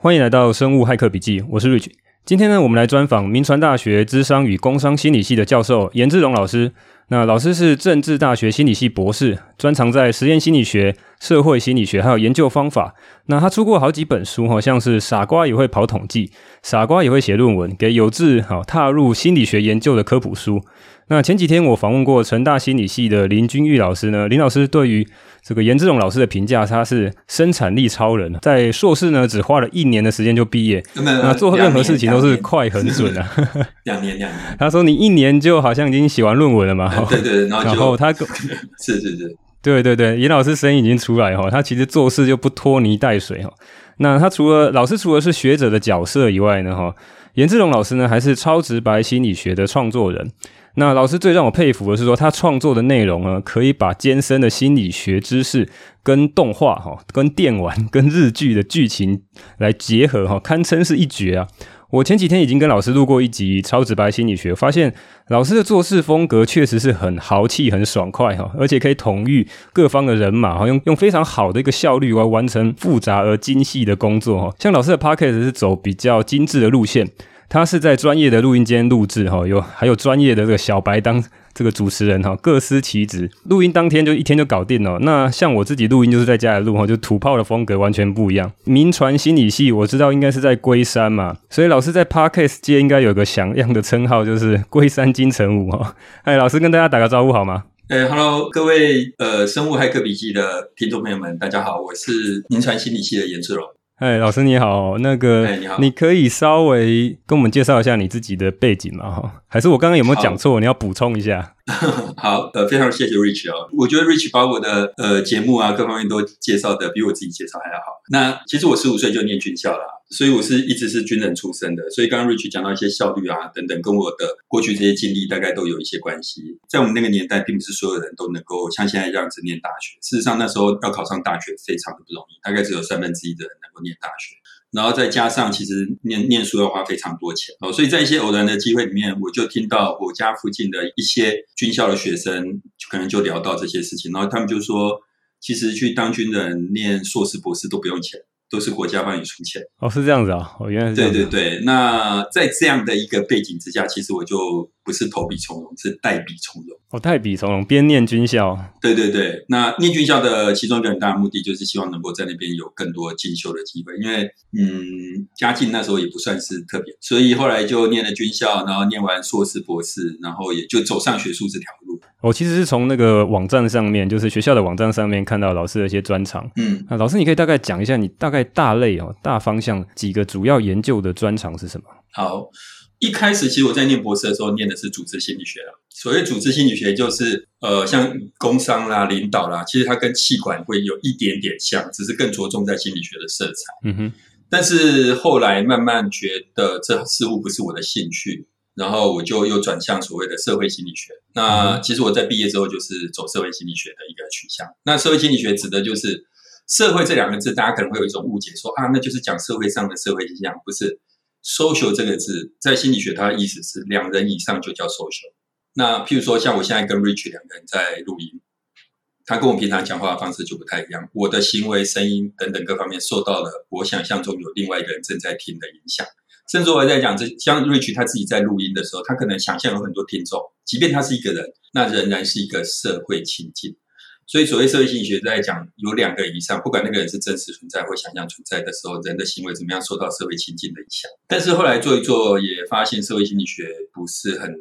欢迎来到生物骇客笔记，我是 Rich。今天呢，我们来专访铭传大学咨商与工商心理系的教授严志荣老师。那老师是政治大学心理系博士，专长在实验心理学、社会心理学，还有研究方法。那他出过好几本书哈，像是《傻瓜也会跑统计》，《傻瓜也会写论文》，给有志好踏入心理学研究的科普书。那前几天我访问过成大心理系的林君玉老师呢，林老师对于这个严志勇老师的评价，他是生产力超人，在硕士呢只花了一年的时间就毕业，那做任何事情都是快很准啊。两年两年，他说你一年就好像已经写完论文了嘛？对对对，然后，然后他 是是是，对对对，严老师声音已经出来哈，他其实做事就不拖泥带水哈。那他除了老师除了是学者的角色以外呢，哈，严志龙老师呢还是超直白心理学的创作人。那老师最让我佩服的是说，他创作的内容呢，可以把艰深的心理学知识跟动画哈、跟电玩、跟日剧的剧情来结合哈，堪称是一绝啊！我前几天已经跟老师录过一集超直白心理学，发现老师的做事风格确实是很豪气、很爽快哈，而且可以统御各方的人马哈，用用非常好的一个效率来完成复杂而精细的工作哈。像老师的 podcast 是走比较精致的路线。他是在专业的录音间录制哈，有还有专业的这个小白当这个主持人哈，各司其职。录音当天就一天就搞定了。那像我自己录音就是在家里录哈，就土炮的风格完全不一样。民传心理系我知道应该是在龟山嘛，所以老师在 Podcast 界应该有个响亮的称号，就是龟山金城武哈。哎，老师跟大家打个招呼好吗？哎，Hello，各位呃生物骇客笔记的听众朋友们，大家好，我是民传心理系的颜志龙。哎，老师你好，那个，哎，你好，你可以稍微跟我们介绍一下你自己的背景吗？哈，还是我刚刚有没有讲错？你要补充一下。好，呃，非常谢谢 Rich 哦，我觉得 Rich 把我的呃节目啊各方面都介绍的比我自己介绍还要好。那其实我十五岁就念军校了。所以我是一直是军人出身的，所以刚刚 Rich 讲到一些效率啊等等，跟我的过去这些经历大概都有一些关系。在我们那个年代，并不是所有人都能够像现在这样子念大学。事实上，那时候要考上大学非常的不容易，大概只有三分之一的人能够念大学。然后再加上，其实念念书要花非常多钱哦。所以在一些偶然的机会里面，我就听到我家附近的一些军校的学生，可能就聊到这些事情，然后他们就说，其实去当军人念硕士、博士都不用钱。都是国家帮你出钱哦，是这样子啊，哦，原来是这样子。对对对，那在这样的一个背景之下，其实我就不是投笔从戎，是代笔从戎。哦，代笔从戎，边念军校。对对对，那念军校的其中一个很大的目的，就是希望能够在那边有更多进修的机会。因为嗯，家境那时候也不算是特别，所以后来就念了军校，然后念完硕士、博士，然后也就走上学术这条路。我其实是从那个网站上面，就是学校的网站上面看到老师的一些专长。嗯，那老师，你可以大概讲一下，你大概大类哦，大方向几个主要研究的专长是什么？好，一开始其实我在念博士的时候，念的是组织心理学啦。所谓组织心理学，就是呃，像工商啦、领导啦，其实它跟气管会有一点点像，只是更着重在心理学的色彩。嗯哼。但是后来慢慢觉得这似乎不是我的兴趣。然后我就又转向所谓的社会心理学。那其实我在毕业之后就是走社会心理学的一个取向。那社会心理学指的就是社会这两个字，大家可能会有一种误解说，说啊，那就是讲社会上的社会现象，不是。Social 这个字在心理学它的意思是两人以上就叫 social。那譬如说像我现在跟 Rich 两个人在录音，他跟我平常讲话的方式就不太一样，我的行为、声音等等各方面受到了我想象中有另外一个人正在听的影响。甚至我在讲，这像 Rich 他自己在录音的时候，他可能想象有很多听众，即便他是一个人，那仍然是一个社会情境。所以，所谓社会心理学在讲，有两个以上，不管那个人是真实存在或想象存在的时候，人的行为怎么样受到社会情境的影响。但是后来做一做，也发现社会心理学不是很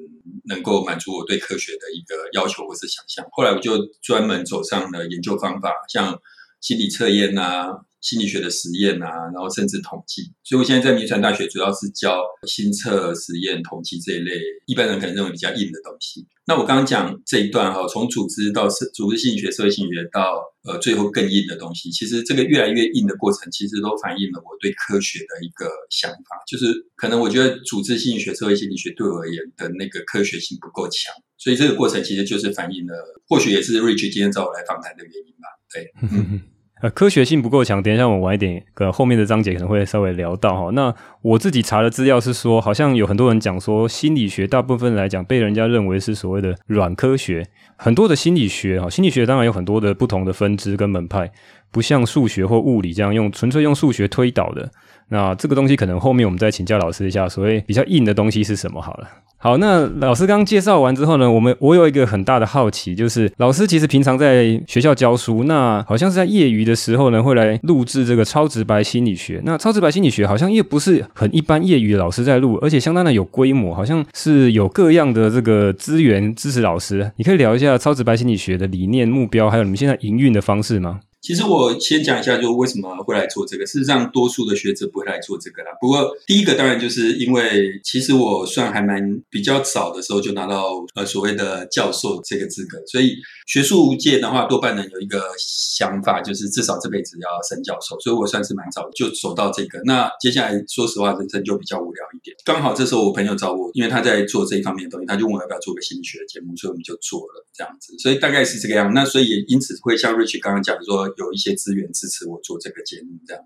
能够满足我对科学的一个要求或是想象。后来我就专门走上了研究方法，像心理测验啊。心理学的实验啊，然后甚至统计，所以我现在在铭传大学主要是教心测实验、统计这一类，一般人可能认为比较硬的东西。那我刚刚讲这一段哈，从组织到社组织心理学、社会心理学到呃最后更硬的东西，其实这个越来越硬的过程，其实都反映了我对科学的一个想法，就是可能我觉得组织心理学、社会心理学对我而言的那个科学性不够强，所以这个过程其实就是反映了，或许也是 Rich 今天找我来访谈的原因吧。对。呃，科学性不够强。等一下，我晚一点，可能后面的章节可能会稍微聊到哈。那我自己查的资料是说，好像有很多人讲说，心理学大部分来讲被人家认为是所谓的软科学。很多的心理学哈，心理学当然有很多的不同的分支跟门派，不像数学或物理这样用纯粹用数学推导的。那这个东西可能后面我们再请教老师一下，所谓比较硬的东西是什么好了。好，那老师刚介绍完之后呢，我们我有一个很大的好奇，就是老师其实平常在学校教书，那好像是在业余的时候呢，会来录制这个超直白心理学。那超直白心理学好像也不是很一般业余的老师在录，而且相当的有规模，好像是有各样的这个资源支持老师。你可以聊一下超直白心理学的理念、目标，还有你们现在营运的方式吗？其实我先讲一下，就为什么会来做这个。事实上，多数的学者不会来做这个啦。不过，第一个当然就是因为，其实我算还蛮比较早的时候就拿到呃所谓的教授这个资格，所以学术界的话，多半人有一个想法，就是至少这辈子要升教授。所以我算是蛮早就走到这个。那接下来，说实话，人生就比较无聊一点。刚好这时候我朋友找我，因为他在做这一方面的东西，他就问我要不要做个心理学的节目，所以我们就做了这样子。所以大概是这个样。那所以也因此会像 Rich 刚刚讲说。有一些资源支持我做这个节目，这样。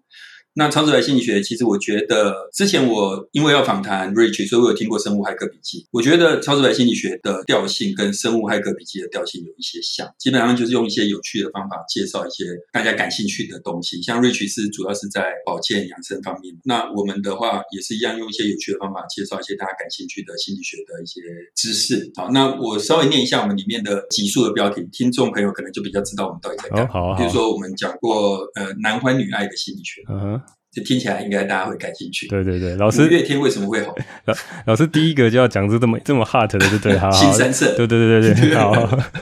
那超直白心理学，其实我觉得之前我因为要访谈 Rich，所以我有听过《生物骇客笔记》。我觉得超直白心理学的调性跟《生物骇客笔记》的调性有一些像，基本上就是用一些有趣的方法介绍一些大家感兴趣的东西。像 Rich 是主要是在保健养生方面，那我们的话也是一样，用一些有趣的方法介绍一些大家感兴趣的心理学的一些知识。好，那我稍微念一下我们里面的集数的标题，听众朋友可能就比较知道我们到底在干嘛。比如说我们讲过呃男欢女爱的心理学。嗯这听起来应该大家会感兴趣。对对对，老师，五月天为什么会红？老老师第一个就要讲出这么这么 hot 的，对对，好，新三色，对对对对对，好。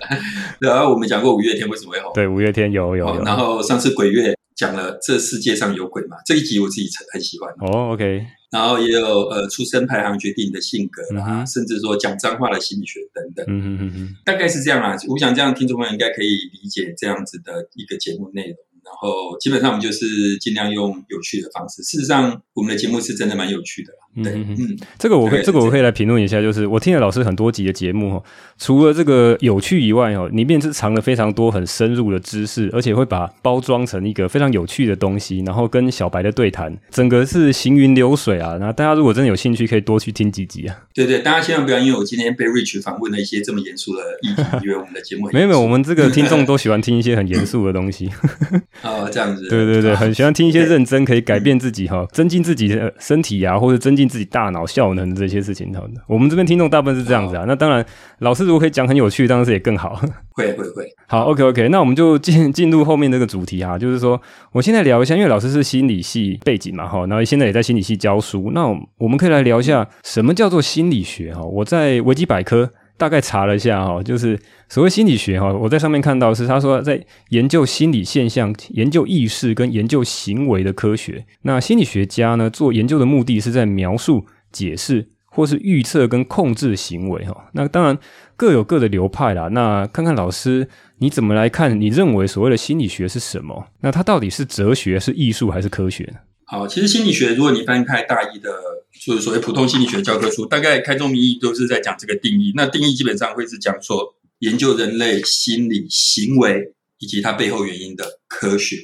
然后我们讲过五月天为什么会红？对，五月天有有有。然后上次鬼月讲了这世界上有鬼嘛？这一集我自己很喜欢。哦，OK。然后也有呃，出生排行决定你的性格啦，甚至说讲脏话的心理学等等。嗯嗯嗯嗯，大概是这样啦。我想这样听众朋友应该可以理解这样子的一个节目内容。然后基本上我们就是尽量用有趣的方式。事实上，我们的节目是真的蛮有趣的啦。对，嗯嗯，这个我可以，这个我可以来评论一下，就是我听了老师很多集的节目，除了这个有趣以外，哦，里面是藏了非常多很深入的知识，而且会把包装成一个非常有趣的东西，然后跟小白的对谈，整个是行云流水啊。那大家如果真的有兴趣，可以多去听几集啊。对对，大家千万不要因为我今天被 Rich 访问了一些这么严肃的议题，以为我们的节目。没有没有，我们这个听众都喜欢听一些很严肃的东西。哦，这样子。对对对，很喜欢听一些认真可以改变自己哈，增进自己的身体啊，或者增进自己大脑效能这些事情，好的，我们这边听众大部分是这样子啊。那当然，老师如果可以讲很有趣，当然是也更好。会会会。好，OK OK，那我们就进进入后面这个主题哈，就是说，我现在聊一下，因为老师是心理系背景嘛哈，然后现在也在心理系教书，那我们可以来聊一下什么叫做心理学哈。我在维基百科大概查了一下哈，就是所谓心理学哈，我在上面看到是他说在研究心理现象、研究意识跟研究行为的科学。那心理学家呢，做研究的目的是在描述。解释或是预测跟控制行为哈，那当然各有各的流派啦。那看看老师你怎么来看？你认为所谓的心理学是什么？那它到底是哲学、是艺术还是科学呢？好，其实心理学如果你翻开大一的，就是所谓普通心理学教科书，大概开宗明义都是在讲这个定义。那定义基本上会是讲说研究人类心理行为以及它背后原因的科学。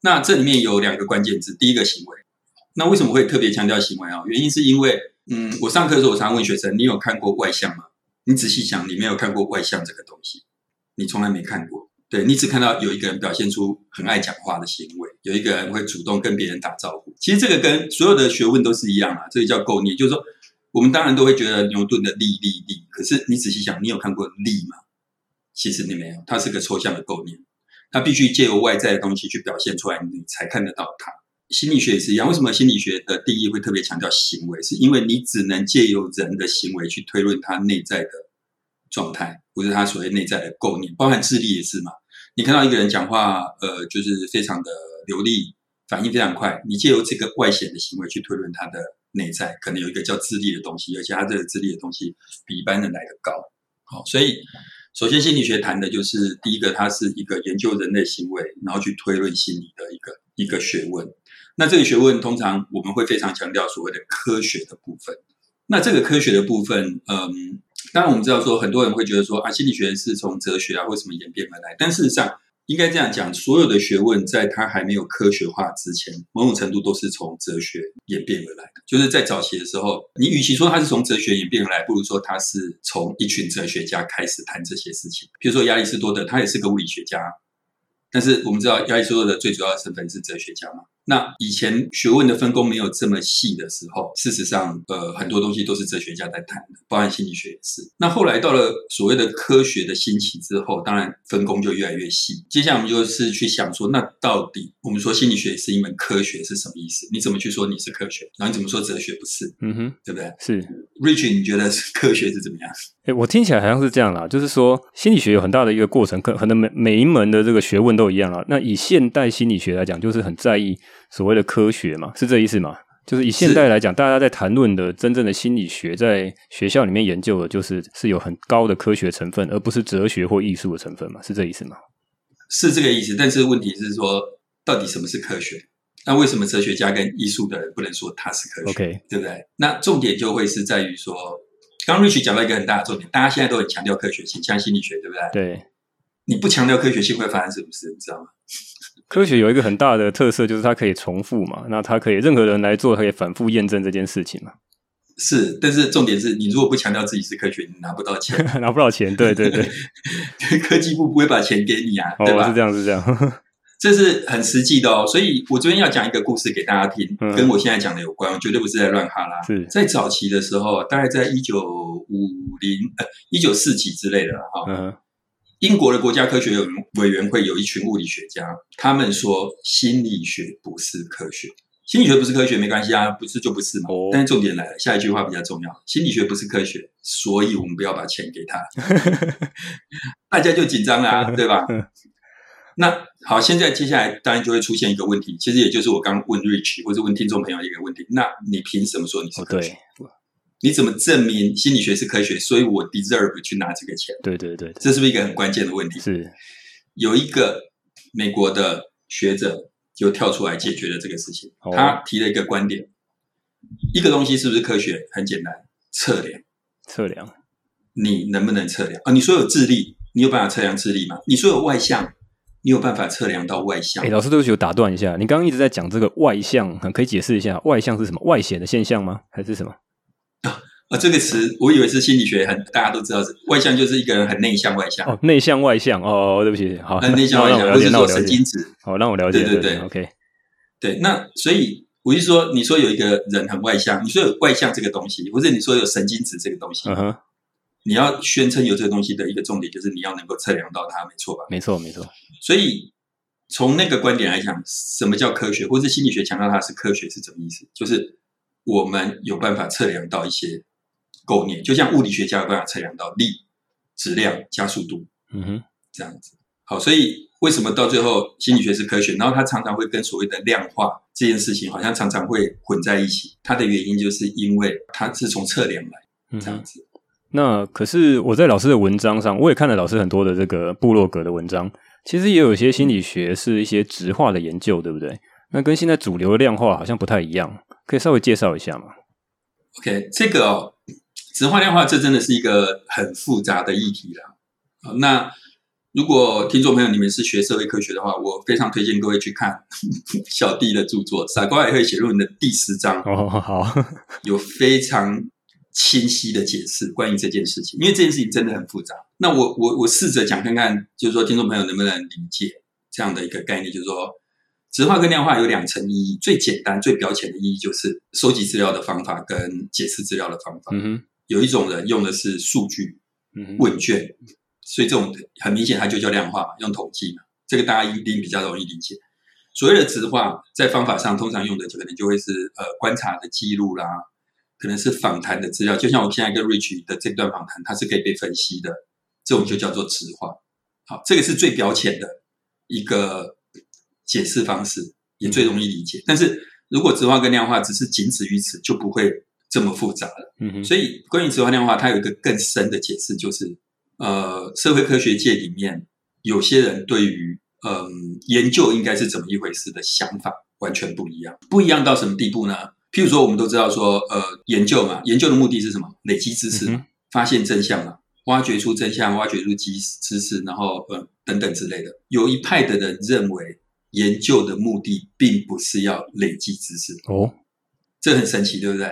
那这里面有两个关键字，第一个行为。那为什么会特别强调行为啊？原因是因为，嗯，我上课的时候，我常问学生：你有看过外相吗？你仔细想，你没有看过外相这个东西，你从来没看过。对，你只看到有一个人表现出很爱讲话的行为，有一个人会主动跟别人打招呼。其实这个跟所有的学问都是一样啊，这个叫构念。就是说，我们当然都会觉得牛顿的力力力，可是你仔细想，你有看过力吗？其实你没有，它是个抽象的构念，它必须借由外在的东西去表现出来，你才看得到它。心理学也是一样，为什么心理学的定义会特别强调行为？是因为你只能借由人的行为去推论他内在的状态，不是他所谓内在的构念，包含智力也是嘛。你看到一个人讲话，呃，就是非常的流利，反应非常快，你借由这个外显的行为去推论他的内在，可能有一个叫智力的东西，而且他这个智力的东西比一般人来得高。好，所以首先心理学谈的就是第一个，它是一个研究人类行为，然后去推论心理的一个一个学问。那这个学问通常我们会非常强调所谓的科学的部分。那这个科学的部分，嗯，当然我们知道说很多人会觉得说啊，心理学是从哲学啊或什么演变而来。但事实上，应该这样讲，所有的学问在它还没有科学化之前，某种程度都是从哲学演变而来的。就是在早期的时候，你与其说它是从哲学演变而来，不如说它是从一群哲学家开始谈这些事情。比如说亚里士多德，他也是个物理学家，但是我们知道亚里士多德最主要的身份是哲学家嘛。那以前学问的分工没有这么细的时候，事实上，呃，很多东西都是哲学家在谈的，包含心理学也是。那后来到了所谓的科学的兴起之后，当然分工就越来越细。接下来我们就是去想说，那到底我们说心理学是一门科学是什么意思？你怎么去说你是科学？然后你怎么说哲学不是？嗯哼，对不对？是。Rich，你觉得科学是怎么样？哎，我听起来好像是这样啦，就是说心理学有很大的一个过程，可可能每每一门的这个学问都一样啦。那以现代心理学来讲，就是很在意。所谓的科学嘛，是这意思吗？就是以现代来讲，大家在谈论的真正的心理学，在学校里面研究的，就是是有很高的科学成分，而不是哲学或艺术的成分嘛？是这意思吗？是这个意思。但是问题是说，到底什么是科学？那为什么哲学家跟艺术的人不能说它是科学？OK，对不对？那重点就会是在于说，刚 Rich 讲到一个很大的重点，大家现在都很强调科学性，像心理学，对不对？对。你不强调科学性会发生什么事？你知道吗？科学有一个很大的特色，就是它可以重复嘛，那它可以任何人来做，它可以反复验证这件事情嘛。是，但是重点是你如果不强调自己是科学，你拿不到钱，拿不到钱。对对 对，科技部不会把钱给你啊，对吧？哦，是这样，是这样，这是很实际的哦。所以我这边要讲一个故事给大家听，嗯、跟我现在讲的有关，我绝对不是在乱哈拉。是在早期的时候，大概在一九五零呃一九四几之类的哈。嗯英国的国家科学委员会有一群物理学家，他们说心理学不是科学。心理学不是科学没关系啊，不是就不是嘛。但是重点来了，下一句话比较重要：心理学不是科学，所以我们不要把钱给他。大家就紧张啦，对吧？那好，现在接下来当然就会出现一个问题，其实也就是我刚问 Rich 或者问听众朋友一个问题：那你凭什么说你是科学？哦你怎么证明心理学是科学？所以我 deserve 去拿这个钱。对对对，这是不是一个很关键的问题？是，有一个美国的学者就跳出来解决了这个事情。他提了一个观点：一个东西是不是科学？很简单，测量。测量，你能不能测量啊？你说有智力，你有办法测量智力吗？你说有外向，你有办法测量到外向？哎，老师，对不起，我打断一下，你刚刚一直在讲这个外向，可以解释一下外向是什么？外显的现象吗？还是什么？啊，这个词我以为是心理学很大家都知道，外向就是一个人很内向外向哦，内向外向哦，对不起，好，很内向外向，不是说神经质，好，让我了解，对对对，OK，对，那所以我就说，你说有一个人很外向，你说有外向这个东西，或者你说有神经质这个东西，嗯哼，你要宣称有这个东西的一个重点，就是你要能够测量到它，没错吧？没错，没错。所以从那个观点来讲，什么叫科学，或是心理学强调它是科学是什么意思？就是我们有办法测量到一些。构念就像物理学家有办法测量到力、质量、加速度，嗯哼，这样子。好，所以为什么到最后心理学是科学？然后它常常会跟所谓的量化这件事情，好像常常会混在一起。它的原因就是因为它是从测量来，这样子。嗯、那可是我在老师的文章上，我也看了老师很多的这个部落格的文章，其实也有一些心理学是一些质化的研究，对不对？那跟现在主流的量化好像不太一样，可以稍微介绍一下吗？OK，这个、哦。质化量化，这真的是一个很复杂的议题了。那如果听众朋友你们是学社会科学的话，我非常推荐各位去看 小弟的著作《傻瓜也会写论文》的第十章。哦，好，有非常清晰的解释关于这件事情，因为这件事情真的很复杂。那我我我试着讲看看，就是说听众朋友能不能理解这样的一个概念，就是说。质化跟量化有两层意义，最简单、最表浅的意义就是收集资料的方法跟解释资料的方法。嗯哼，有一种人用的是数据、问卷，所以这种很明显它就叫量化嘛，用统计嘛，这个大家一定比较容易理解。所谓的质化，在方法上通常用的就可能就会是呃观察的记录啦，可能是访谈的资料，就像我现在跟 Rich 的这段访谈，它是可以被分析的，这种就叫做质化。好，这个是最表浅的一个。解释方式也最容易理解，但是如果质化跟量化只是仅止于此，就不会这么复杂了。嗯哼，所以关于质化量化，它有一个更深的解释，就是呃，社会科学界里面有些人对于嗯、呃、研究应该是怎么一回事的想法完全不一样。不一样到什么地步呢？譬如说，我们都知道说，呃，研究嘛，研究的目的是什么？累积知识，发现真相嘛，挖掘出真相，挖掘出知知识，然后呃等等之类的。有一派的人认为。研究的目的并不是要累积知识哦，这很神奇，对不对？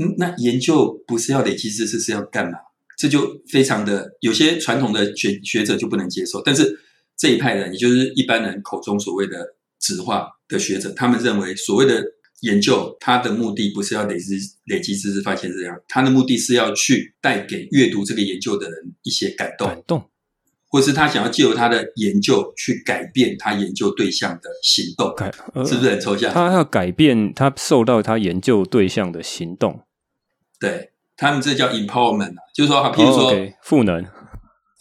嗯，那研究不是要累积知识，是要干嘛？这就非常的有些传统的学学者就不能接受。但是这一派人，也就是一般人口中所谓的纸化的学者，他们认为所谓的研究，他的目的不是要累积累积知识、发现这样，他的目的是要去带给阅读这个研究的人一些感动，感动，或是他想要借由他的研究去改变他研究对象的行动，改呃、是不是很抽象？他要改变他受到他研究对象的行动，对，他们这叫 empowerment，就是说，譬如说赋能。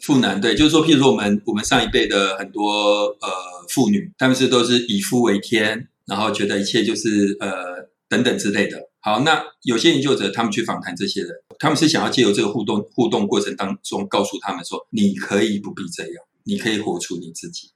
赋能对，就是说，譬如说，我们我们上一辈的很多呃妇女，他们是都是以夫为天，然后觉得一切就是呃等等之类的。好，那有些研究者他们去访谈这些人，他们是想要借由这个互动互动过程当中，告诉他们说，你可以不必这样，你可以活出你自己，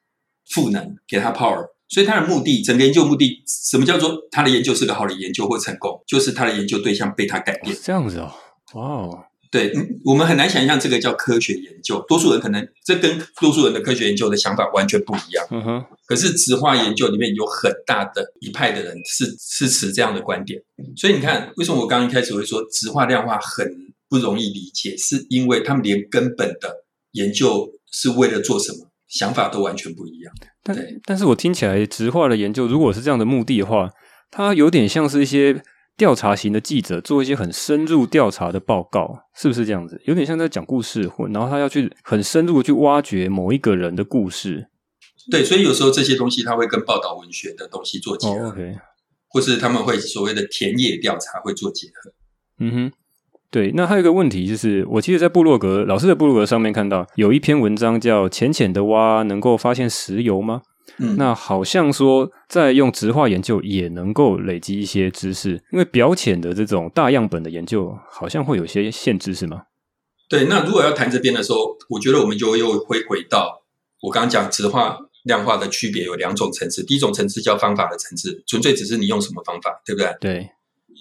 赋能给他 power。所以他的目的，整个研究目的，什么叫做他的研究是个好的研究或成功，就是他的研究对象被他改变。这样子哦，哇哦。对，我们很难想象这个叫科学研究。多数人可能这跟多数人的科学研究的想法完全不一样。嗯哼。可是植化研究里面有很大的一派的人是是持这样的观点。所以你看，为什么我刚刚一开始会说植化量化很不容易理解？是因为他们连根本的研究是为了做什么，想法都完全不一样。但但是我听起来直化的研究，如果是这样的目的的话，它有点像是一些。调查型的记者做一些很深入调查的报告，是不是这样子？有点像在讲故事，或然后他要去很深入的去挖掘某一个人的故事。对，所以有时候这些东西他会跟报道文学的东西做结合，oh, okay. 或是他们会所谓的田野调查会做结合。嗯哼，对。那还有一个问题就是，我记得在部落格老师的部落格上面看到有一篇文章叫“浅浅的挖能够发现石油吗？”嗯，那好像说，在用植化研究也能够累积一些知识，因为表浅的这种大样本的研究好像会有些限制，是吗？对，那如果要谈这边的时候，我觉得我们就又会回到我刚刚讲直化量化的区别有两种层次，第一种层次叫方法的层次，纯粹只是你用什么方法，对不对？对。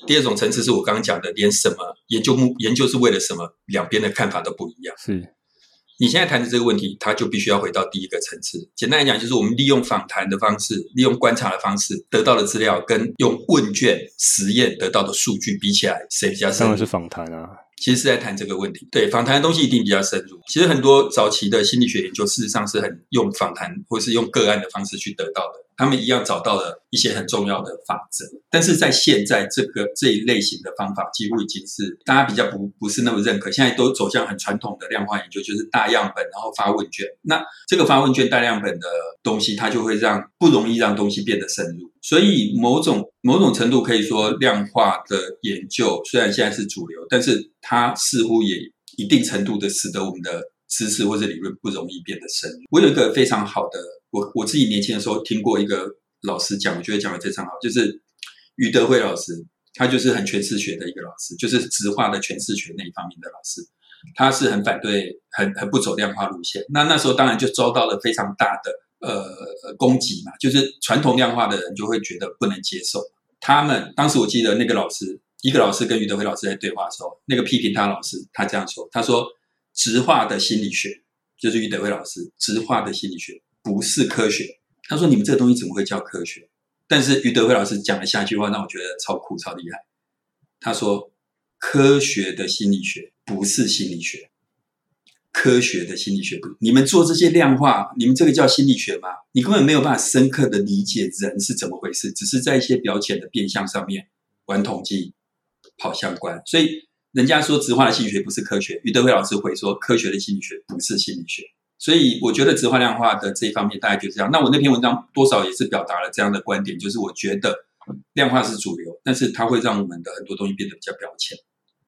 第二种层次是我刚刚讲的，连什么研究目研究是为了什么，两边的看法都不一样。是。你现在谈的这个问题，它就必须要回到第一个层次。简单来讲，就是我们利用访谈的方式，利用观察的方式得到的资料，跟用问卷实验得到的数据比起来，谁比较深？当然是访谈啊。其实是在谈这个问题。对，访谈的东西一定比较深入。其实很多早期的心理学研究，事实上是很用访谈或是用个案的方式去得到的。他们一样找到了一些很重要的法则，但是在现在这个这一类型的方法，几乎已经是大家比较不不是那么认可。现在都走向很传统的量化研究，就是大样本然后发问卷。那这个发问卷大样本的东西，它就会让不容易让东西变得深入。所以某种某种程度可以说，量化的研究虽然现在是主流，但是它似乎也一定程度的使得我们的知识或者理论不容易变得深入。我有一个非常好的。我我自己年轻的时候听过一个老师讲，我觉得讲的非常好，就是余德辉老师，他就是很诠释学的一个老师，就是质化的诠释学那一方面的老师，他是很反对、很很不走量化路线。那那时候当然就遭到了非常大的呃攻击嘛，就是传统量化的人就会觉得不能接受。他们当时我记得那个老师，一个老师跟余德辉老师在对话的时候，那个批评他老师，他这样说，他说质化的心理学就是余德辉老师质化的心理学。不是科学，他说：“你们这个东西怎么会叫科学？”但是余德辉老师讲了下一句话，让我觉得超酷、超厉害。他说：“科学的心理学不是心理学，科学的心理学，你们做这些量化，你们这个叫心理学吗？你根本没有办法深刻的理解人是怎么回事，只是在一些表浅的变相上面玩统计、跑相关。所以人家说直化的心理学不是科学，余德辉老师会说科学的心理学不是心理学。”所以我觉得质化量化的这一方面大概就是这样。那我那篇文章多少也是表达了这样的观点，就是我觉得量化是主流，但是它会让我们的很多东西变得比较表浅。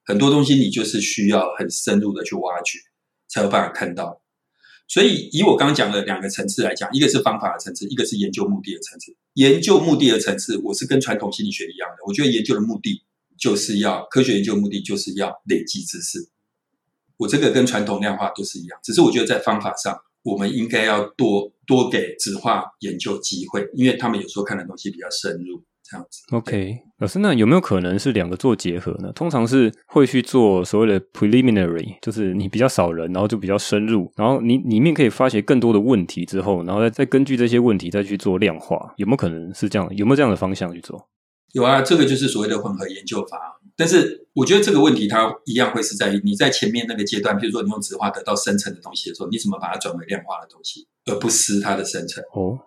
很多东西你就是需要很深入的去挖掘，才有办法看到。所以以我刚刚讲的两个层次来讲，一个是方法的层次，一个是研究目的的层次。研究目的的层次，我是跟传统心理学一样的，我觉得研究的目的就是要科学研究目的就是要累积知识。我这个跟传统量化都是一样，只是我觉得在方法上，我们应该要多多给质化研究机会，因为他们有时候看的东西比较深入，这样子。OK，老师，那有没有可能是两个做结合呢？通常是会去做所谓的 preliminary，就是你比较少人，然后就比较深入，然后你里面可以发掘更多的问题之后，然后再再根据这些问题再去做量化，有没有可能是这样？有没有这样的方向去做？有啊，这个就是所谓的混合研究法。但是我觉得这个问题它一样会是在于你在前面那个阶段，比如说你用质化得到深层的东西的时候，你怎么把它转为量化的东西，而不失它的深层？哦，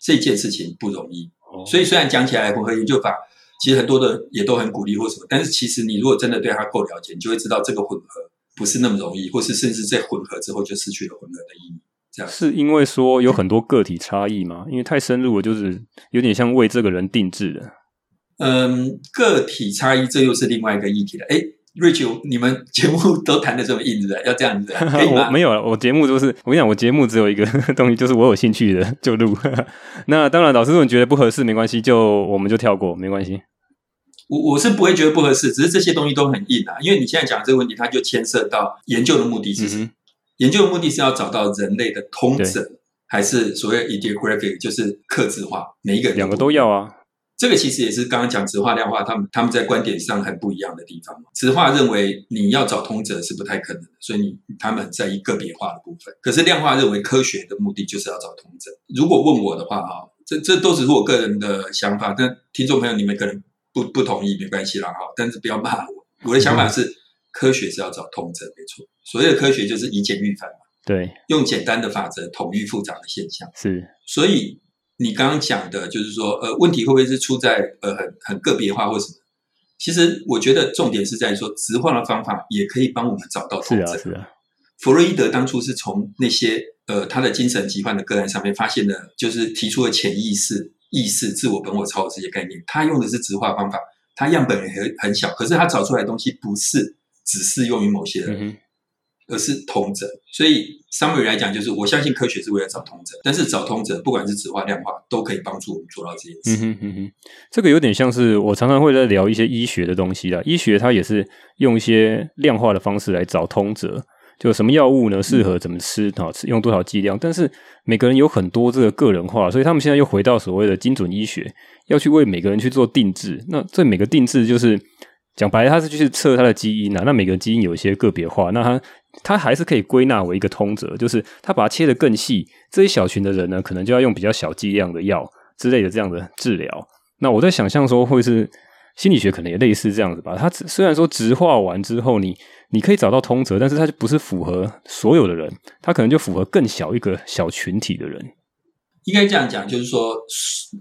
这件事情不容易。所以虽然讲起来混合研究法，其实很多的也都很鼓励或什么，但是其实你如果真的对它够了解，你就会知道这个混合不是那么容易，或是甚至在混合之后就失去了混合的意义。这样是因为说有很多个体差异吗？因为太深入了，就是有点像为这个人定制的。嗯，个体差异这又是另外一个议题了。诶 Rich，你们节目 都谈的这么硬，是不是？要这样子？可以吗？我没有了，我节目都是我跟你讲，我节目只有一个 东西，就是我有兴趣的就录。那当然，老师如果你觉得不合适，没关系，就我们就跳过，没关系。我我是不会觉得不合适，只是这些东西都很硬啊。因为你现在讲这个问题，它就牵涉到研究的目的是什么？嗯、研究的目的是要找到人类的通则，还是所谓 idiographic，就是客制化？每一个人两个都要啊。这个其实也是刚刚讲直化量化，他们他们在观点上很不一样的地方。直化认为你要找通则是不太可能的，所以你他们很在意个别化的部分。可是量化认为科学的目的就是要找通则。如果问我的话，哈，这这都只是我个人的想法，但听众朋友你们可能不不同意没关系啦，哈，但是不要骂我。我的想法是，科学是要找通则，没错。所谓的科学就是以简驭繁嘛，对，用简单的法则统御复杂的现象，是，所以。你刚刚讲的，就是说，呃，问题会不会是出在呃很很个别化或什么？其实我觉得重点是在于说，直化的方法也可以帮我们找到通则。是啊，是啊。弗洛伊德当初是从那些呃他的精神疾患的个案上面发现的，就是提出了潜意识、意识、自我、本我、超我这些概念。他用的是直化方法，他样本也很很小，可是他找出来的东西不是只适用于某些人。嗯而是通则，所以 summary 来讲，就是我相信科学是为了找通则，但是找通则，不管是质化、量化，都可以帮助我们做到这件事。嗯哼嗯哼，这个有点像是我常常会在聊一些医学的东西啦。医学它也是用一些量化的方式来找通则，就什么药物呢适合怎么吃啊，吃用多少剂量。但是每个人有很多这个个人化，所以他们现在又回到所谓的精准医学，要去为每个人去做定制。那这每个定制就是讲白了，它是就是测它的基因啊。那每个基因有一些个别化，那它。它还是可以归纳为一个通则，就是它把它切得更细，这一小群的人呢，可能就要用比较小剂量的药之类的这样的治疗。那我在想象说，会是心理学可能也类似这样子吧？它虽然说质化完之后你，你可以找到通则，但是它就不是符合所有的人，它可能就符合更小一个小群体的人。应该这样讲，就是说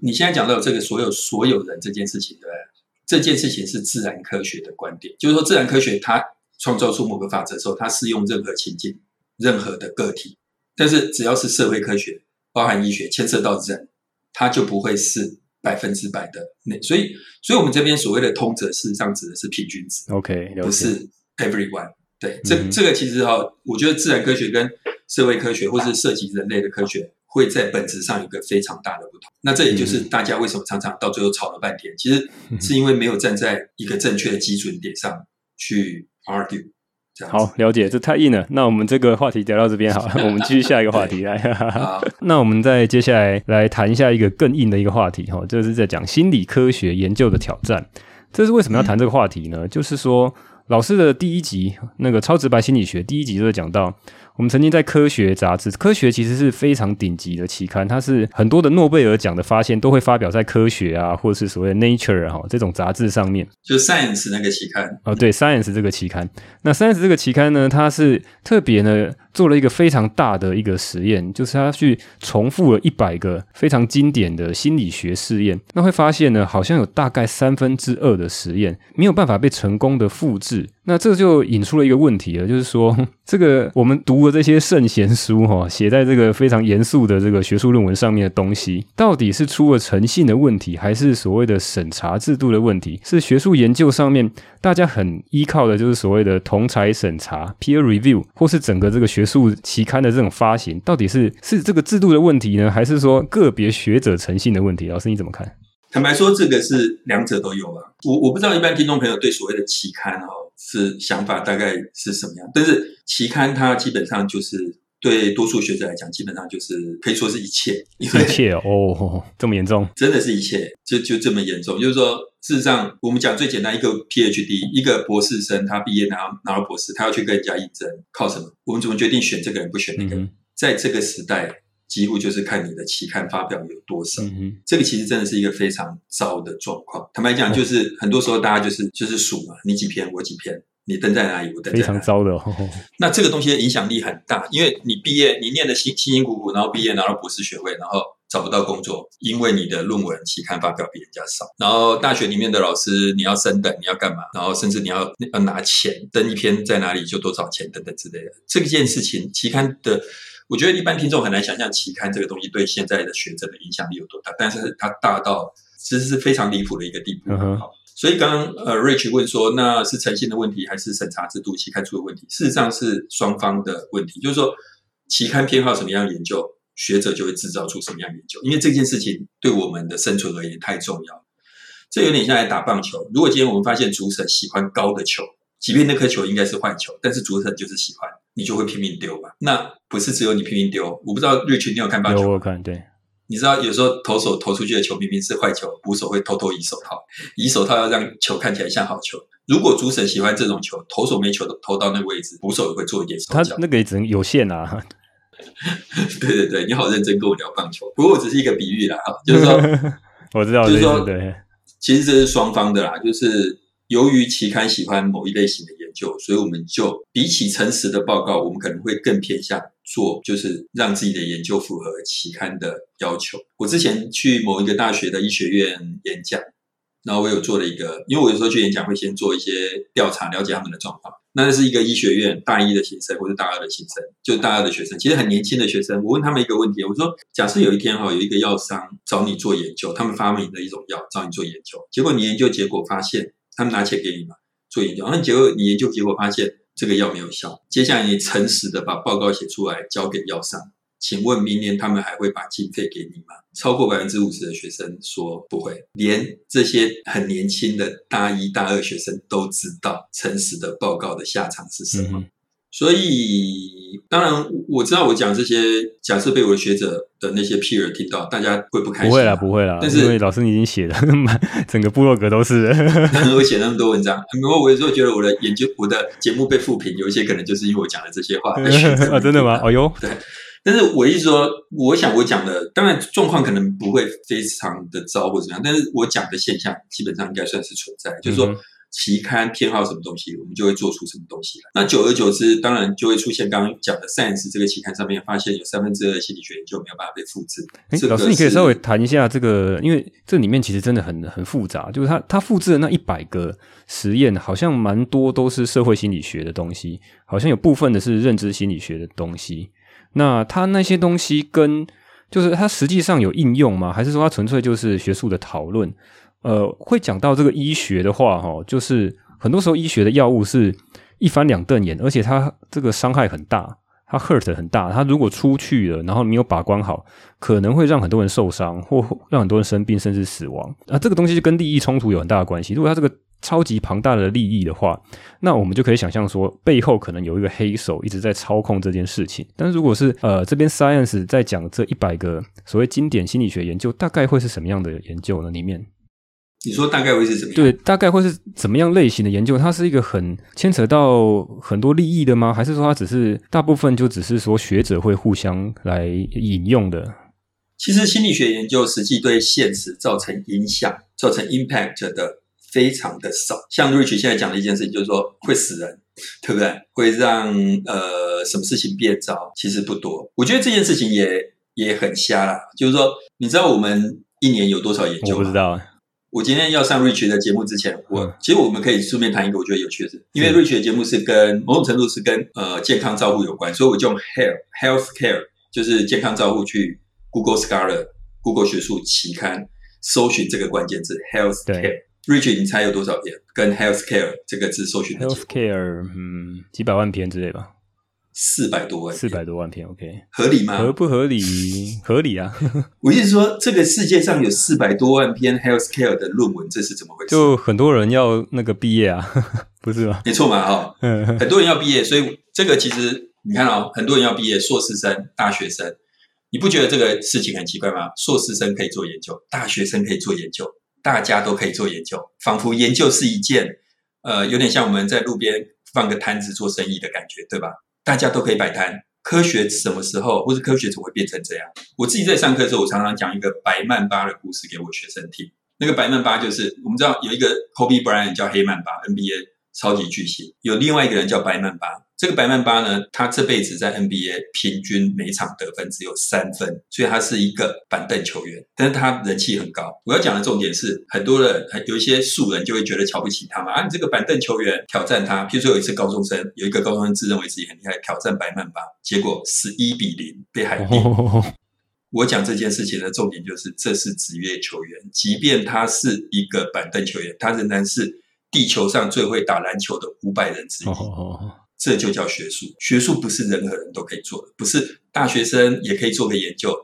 你现在讲到这个所有所有人这件事情，对不对？这件事情是自然科学的观点，就是说自然科学它。创造出某个法则的时候，它适用任何情境、任何的个体。但是只要是社会科学，包含医学，牵涉到人，它就不会是百分之百的那。所以，所以我们这边所谓的通则，事实上指的是平均值。OK，不是 everyone。对，这这个其实哈，我觉得自然科学跟社会科学，或是涉及人类的科学，会在本质上有一个非常大的不同。那这也就是大家为什么常常到最后吵了半天，其实是因为没有站在一个正确的基准点上去。argue，好，了解，这太硬了。那我们这个话题聊到这边好了，我们继续下一个话题来。那我们再接下来来谈一下一个更硬的一个话题哈，这是在讲心理科学研究的挑战。这是为什么要谈这个话题呢？嗯、就是说，老师的第一集那个超直白心理学第一集就讲到。我们曾经在科学杂志，科学其实是非常顶级的期刊，它是很多的诺贝尔奖的发现都会发表在科学啊，或者是所谓的 Nature 哈这种杂志上面。就 Science 那个期刊哦，对，Science 这个期刊。那 Science 这个期刊呢，它是特别呢做了一个非常大的一个实验，就是他去重复了一百个非常经典的心理学试验，那会发现呢，好像有大概三分之二的实验没有办法被成功的复制。那这就引出了一个问题了，就是说，这个我们读的这些圣贤书哈，写在这个非常严肃的这个学术论文上面的东西，到底是出了诚信的问题，还是所谓的审查制度的问题？是学术研究上面大家很依靠的，就是所谓的同侪审查 （peer review），或是整个这个学术期刊的这种发行，到底是是这个制度的问题呢，还是说个别学者诚信的问题？老师你怎么看？坦白说，这个是两者都有吧。我我不知道一般听众朋友对所谓的期刊哈。是想法大概是什么样？但是期刊它基本上就是对多数学者来讲，基本上就是可以说是一切，一切哦，这么严重，真的是一切，就就这么严重。就是说，事实上，我们讲最简单，一个 PhD，一个博士生，他毕业拿拿了博士，他要去跟人家应征，靠什么？我们怎么决定选这个人不选那个人？嗯、在这个时代。几乎就是看你的期刊发表有多少，这个其实真的是一个非常糟的状况。坦白讲，就是很多时候大家就是就是数嘛，你几篇我几篇，你登在哪里我登在哪里。非常糟的、哦。那这个东西的影响力很大，因为你毕业，你念的辛辛辛苦苦，然后毕业拿到博士学位，然后找不到工作，因为你的论文期刊发表比人家少。然后大学里面的老师，你要升等，你要干嘛？然后甚至你要要拿钱，登一篇在哪里就多少钱等等之类的。这件事情，期刊的，我觉得一般听众很难想象期刊这个东西对现在的学者的影响力有多大，但是它大到其实是非常离谱的一个地步。嗯所以刚刚呃，Rich 问说，那是诚信的问题还是审查制度期刊出的问题？事实上是双方的问题，就是说期刊偏好什么样的研究，学者就会制造出什么样的研究。因为这件事情对我们的生存而言太重要。这有点像来打棒球，如果今天我们发现主审喜欢高的球，即便那颗球应该是坏球，但是主审就是喜欢，你就会拼命丢吧？那不是只有你拼命丢，我不知道 Rich 你有看棒球吗？有我看，对。你知道有时候投手投出去的球明明是坏球，捕手会偷偷移手套，移手套要让球看起来像好球。如果主审喜欢这种球，投手没球投到那个位置，捕手也会做一点手脚。他那个也只能有限啊。对对对，你好认真跟我聊棒球，不过我只是一个比喻啦，哈，就是说 我知道，就是说对，其实这是双方的啦，就是由于期刊喜欢某一类型的研究，所以我们就比起诚实的报告，我们可能会更偏向。做就是让自己的研究符合期刊的要求。我之前去某一个大学的医学院演讲，然后我有做了一个，因为我有时候去演讲会先做一些调查，了解他们的状况。那是一个医学院大一的新生或者大二的新生，就是大二的学生，其实很年轻的学生。我问他们一个问题，我说：假设有一天哈，有一个药商找你做研究，他们发明的一种药找你做研究，结果你研究结果发现，他们拿钱给你嘛做研究，那结果你研究结果发现。这个药没有效。接下来你诚实的把报告写出来交给药商，请问明年他们还会把经费给你吗？超过百分之五十的学生说不会，连这些很年轻的大一大二学生都知道诚实的报告的下场是什么。所以，当然我知道我讲这些，假设被我的学者的那些 peer 听到，大家会不开心。不会啦，不会啦。但是因为老师你已经写了，整个部落格都是。我写那么多文章，不过我有时候觉得我的研究、我的节目被复评，有一些可能就是因为我讲了这些话。啊，真的吗？哦哟。对。但是我一直说，我想我讲的，当然状况可能不会非常的糟或怎么样，但是我讲的现象基本上应该算是存在，就是说。嗯期刊偏好什么东西，我们就会做出什么东西来。那久而久之，当然就会出现刚刚讲的 Science 这个期刊上面，发现有三分之二的心理学研究没有办法被复制。诶，老师，你可以稍微谈一下这个，因为这里面其实真的很很复杂。就是他他复制的那一百个实验，好像蛮多都是社会心理学的东西，好像有部分的是认知心理学的东西。那他那些东西跟就是他实际上有应用吗？还是说他纯粹就是学术的讨论？呃，会讲到这个医学的话，哈，就是很多时候医学的药物是一翻两瞪眼，而且它这个伤害很大，它 hurt 很大。它如果出去了，然后没有把关好，可能会让很多人受伤，或让很多人生病，甚至死亡。啊，这个东西就跟利益冲突有很大的关系。如果它这个超级庞大的利益的话，那我们就可以想象说，背后可能有一个黑手一直在操控这件事情。但是如果是呃这边 Science 在讲这一百个所谓经典心理学研究，大概会是什么样的研究呢？里面？你说大概会是怎么样？对，大概会是怎么样类型的研究？它是一个很牵扯到很多利益的吗？还是说它只是大部分就只是说学者会互相来引用的？其实心理学研究实际对现实造成影响、造成 impact 的非常的少。像 Rich 现在讲的一件事情，就是说会死人，对不对？会让呃什么事情变糟，其实不多。我觉得这件事情也也很瞎啦。就是说，你知道我们一年有多少研究吗？我不知道。我今天要上 Rich 的节目之前，我其实我们可以顺便谈一个我觉得有趣的事，因为 Rich 的节目是跟某种程度是跟呃健康照护有关，所以我就用 Health Health Care 就是健康照护去 Google Scholar Google 学术期刊搜寻这个关键字 Health Care。Rich，你猜有多少篇跟 Health Care 这个字搜寻的？Health Care，嗯，几百万篇之类吧。四百多万，四百多万篇，OK，合理吗？合不合理？合理啊！我意思说，这个世界上有四百多万篇 healthcare 的论文，这是怎么回事？就很多人要那个毕业啊，不是吗？没错嘛，哈，很多人要毕业，所以这个其实你看哦，很多人要毕业，硕士生、大学生，你不觉得这个事情很奇怪吗？硕士生可以做研究，大学生可以做研究，大家都可以做研究，仿佛研究是一件呃，有点像我们在路边放个摊子做生意的感觉，对吧？大家都可以摆摊，科学什么时候，或是科学怎么会变成这样？我自己在上课的时候，我常常讲一个白曼巴的故事给我学生听。那个白曼巴就是我们知道有一个 Kobe Bryant 叫黑曼巴，NBA 超级巨星。有另外一个人叫白曼巴，这个白曼巴呢，他这辈子在 NBA 平均每场得分只有三分，所以他是一个板凳球员，但是他人气很高。我要讲的重点是，很多人有一些素人就会觉得瞧不起他嘛，啊，你这个板凳球员挑战他，譬如说有一次高中生，有一个高中生自认为自己很厉害，挑战白曼巴，结果十一比零被海地。我讲这件事情的重点就是，这是职业球员，即便他是一个板凳球员，他仍然是地球上最会打篮球的五百人之一。这就叫学术，学术不是任何人都可以做的，不是大学生也可以做个研究。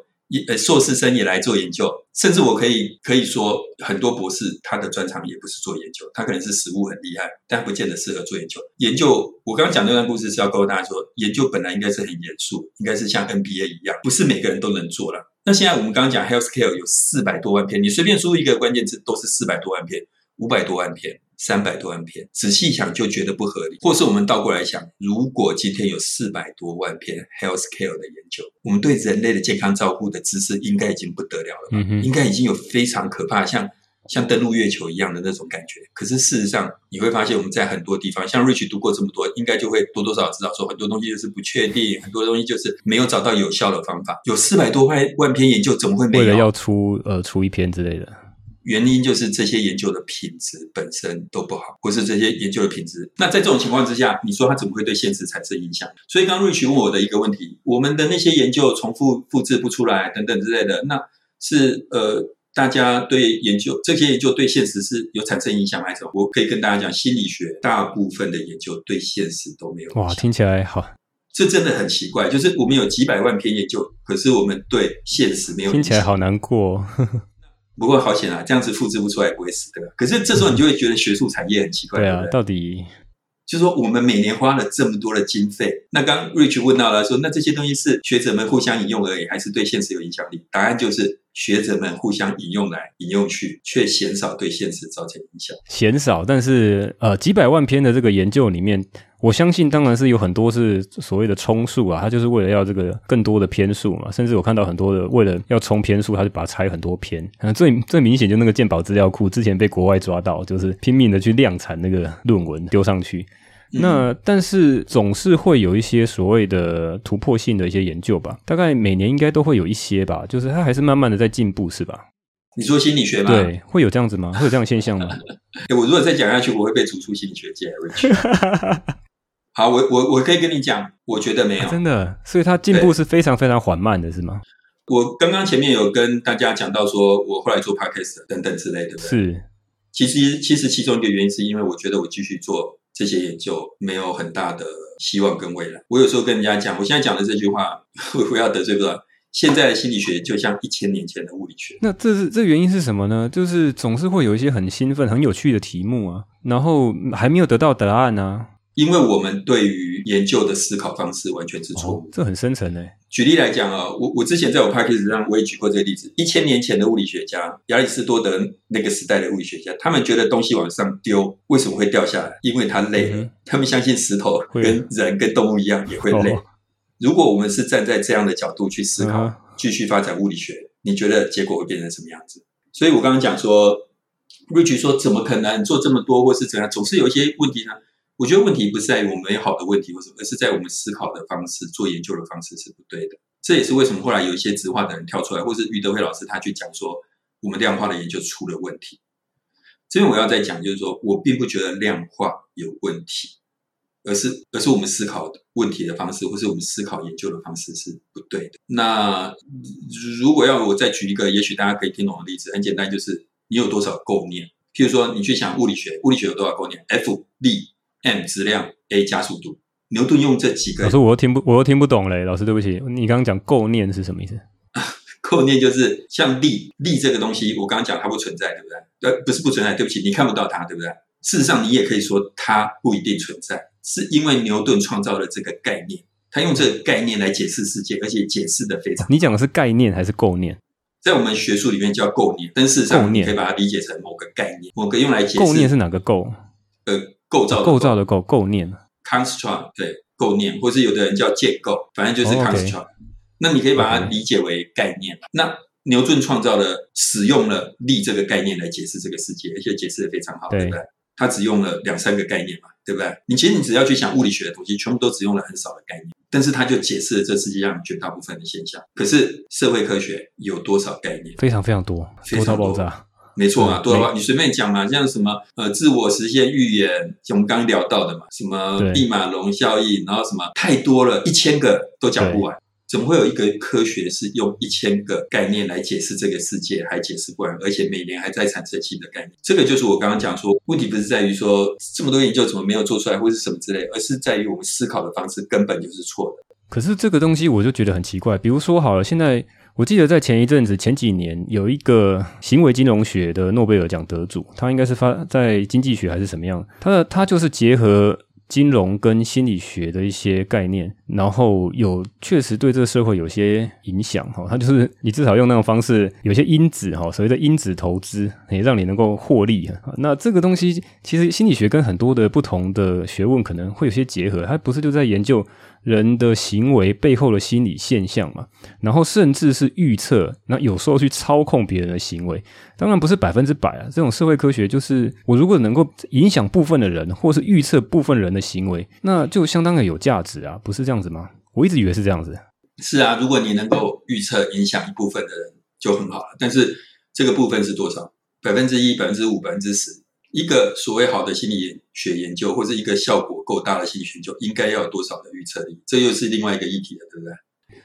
呃，硕士生也来做研究，甚至我可以可以说，很多博士他的专长也不是做研究，他可能是实务很厉害，但不见得适合做研究。研究，我刚刚讲那段故事是要告诉大家说，研究本来应该是很严肃，应该是像 NBA 一样，不是每个人都能做了。那现在我们刚刚讲 Healthcare 有四百多万篇，你随便输入一个关键字都是四百多万篇，五百多万篇。三百多万篇，仔细想就觉得不合理。或是我们倒过来想，如果今天有四百多万篇 healthcare 的研究，我们对人类的健康照顾的知识应该已经不得了了吧？嗯，应该已经有非常可怕，像像登陆月球一样的那种感觉。可是事实上，你会发现我们在很多地方，像 Rich 读过这么多，应该就会多多少少知道说，很多东西就是不确定，很多东西就是没有找到有效的方法。有四百多万万篇研究，怎么会没有？为了要出呃出一篇之类的。原因就是这些研究的品质本身都不好，或是这些研究的品质。那在这种情况之下，你说它怎么会对现实产生影响？所以刚刚 Rich 问我的一个问题：我们的那些研究重复复制不出来，等等之类的，那是呃，大家对研究这些研究对现实是有产生影响还是什么？我可以跟大家讲，心理学大部分的研究对现实都没有影响。哇，听起来好，这真的很奇怪。就是我们有几百万篇研究，可是我们对现实没有影响。听起来好难过。不过好险啊，这样子复制不出来也不会死的。可是这时候你就会觉得学术产业很奇怪，对啊，对不对？到底就是说我们每年花了这么多的经费，那刚 Rich 问到了说，那这些东西是学者们互相引用而已，还是对现实有影响力？答案就是学者们互相引用来引用去，却鲜少对现实造成影响。鲜少，但是呃，几百万篇的这个研究里面。我相信，当然是有很多是所谓的充数啊，他就是为了要这个更多的篇数嘛。甚至我看到很多的为了要充篇数，他就把它拆很多篇。啊，最最明显就那个健保资料库，之前被国外抓到，就是拼命的去量产那个论文丢上去。嗯、那但是总是会有一些所谓的突破性的一些研究吧，大概每年应该都会有一些吧，就是它还是慢慢的在进步，是吧？你说心理学吗？对，会有这样子吗？会有这样现象吗？欸、我如果再讲下去，我会被逐出心理学界。好，我我我可以跟你讲，我觉得没有、啊、真的，所以它进步是非常非常缓慢的，是吗？我刚刚前面有跟大家讲到，说我后来做 podcast 等等之类的？是，其实其实其中一个原因是因为我觉得我继续做这些研究没有很大的希望跟未来。我有时候跟人家讲，我现在讲的这句话会不会要得罪不了？现在的心理学就像一千年前的物理学。那这是这原因是什么呢？就是总是会有一些很兴奋、很有趣的题目啊，然后还没有得到答案啊。因为我们对于研究的思考方式完全是错误，哦，这很深层呢。举例来讲啊，我我之前在我 podcast 上我也举过这个例子。一千年前的物理学家，亚里士多德那个时代的物理学家，他们觉得东西往上丢为什么会掉下来？因为他累了。嗯、他们相信石头跟人跟动物一样也会累。哦、如果我们是站在这样的角度去思考，嗯、继续发展物理学，你觉得结果会变成什么样子？所以我刚刚讲说，Rich 说怎么可能做这么多，或是怎样，总是有一些问题呢？我觉得问题不是在于我们有好的问题或什么，而是在我们思考的方式、做研究的方式是不对的。这也是为什么后来有一些质化的人跳出来，或是余德辉老师他去讲说，我们量化的研究出了问题。这边我要再讲，就是说我并不觉得量化有问题，而是而是我们思考问题的方式，或是我们思考研究的方式是不对的。那如果要我再举一个，也许大家可以听懂的例子，很简单，就是你有多少构念？譬如说，你去想物理学，物理学有多少构念？F 力。M 质量 a 加速度，牛顿用这几个。老师，我又听不，我又听不懂嘞。老师，对不起，你刚刚讲构念是什么意思？构念就是像力，力这个东西，我刚刚讲它不存在，对不对？呃，不是不存在，对不起，你看不到它，对不对？事实上，你也可以说它不一定存在，是因为牛顿创造了这个概念，他用这个概念来解释世界，而且解释的非常。你讲的是概念还是构念？在我们学术里面叫构念，但事实上你可以把它理解成某个概念，某个用来解释。构念是哪个构？呃。构造构造的构构念，construct 对构念，或是有的人叫建构，反正就是 construct。Oh, okay. 那你可以把它理解为概念。Okay. 那牛顿创造了使用了力这个概念来解释这个世界，而且解释的非常好，对，对不对？它只用了两三个概念嘛，对不对？你其实你只要去想物理学的东西，全部都只用了很少的概念，但是它就解释了这世界上绝大部分的现象。可是社会科学有多少概念？非常非常多，多到爆炸。没错嘛，对吧？你随便讲嘛，像什么呃，自我实现预言，像我们刚聊到的嘛，什么毕马龙效应，然后什么太多了，一千个都讲不完。怎么会有一个科学是用一千个概念来解释这个世界，还解释不完，而且每年还在产生新的概念？这个就是我刚刚讲说，问题不是在于说这么多研究怎么没有做出来，或是什么之类，而是在于我们思考的方式根本就是错的。可是这个东西我就觉得很奇怪，比如说好了，现在。我记得在前一阵子、前几年，有一个行为金融学的诺贝尔奖得主，他应该是发在经济学还是什么样？他的他就是结合金融跟心理学的一些概念，然后有确实对这个社会有些影响哈。他就是你至少用那种方式，有些因子哈，所谓的因子投资，也让你能够获利。那这个东西其实心理学跟很多的不同的学问可能会有些结合，它不是就在研究。人的行为背后的心理现象嘛，然后甚至是预测，那有时候去操控别人的行为，当然不是百分之百啊。这种社会科学就是，我如果能够影响部分的人，或是预测部分人的行为，那就相当的有价值啊，不是这样子吗？我一直以为是这样子。是啊，如果你能够预测影响一部分的人就很好了，但是这个部分是多少？百分之一、百分之五、百分之十？一个所谓好的心理学研究，或者一个效果够大的心理学研究，应该要有多少的预测力？这又是另外一个议题了，对不对？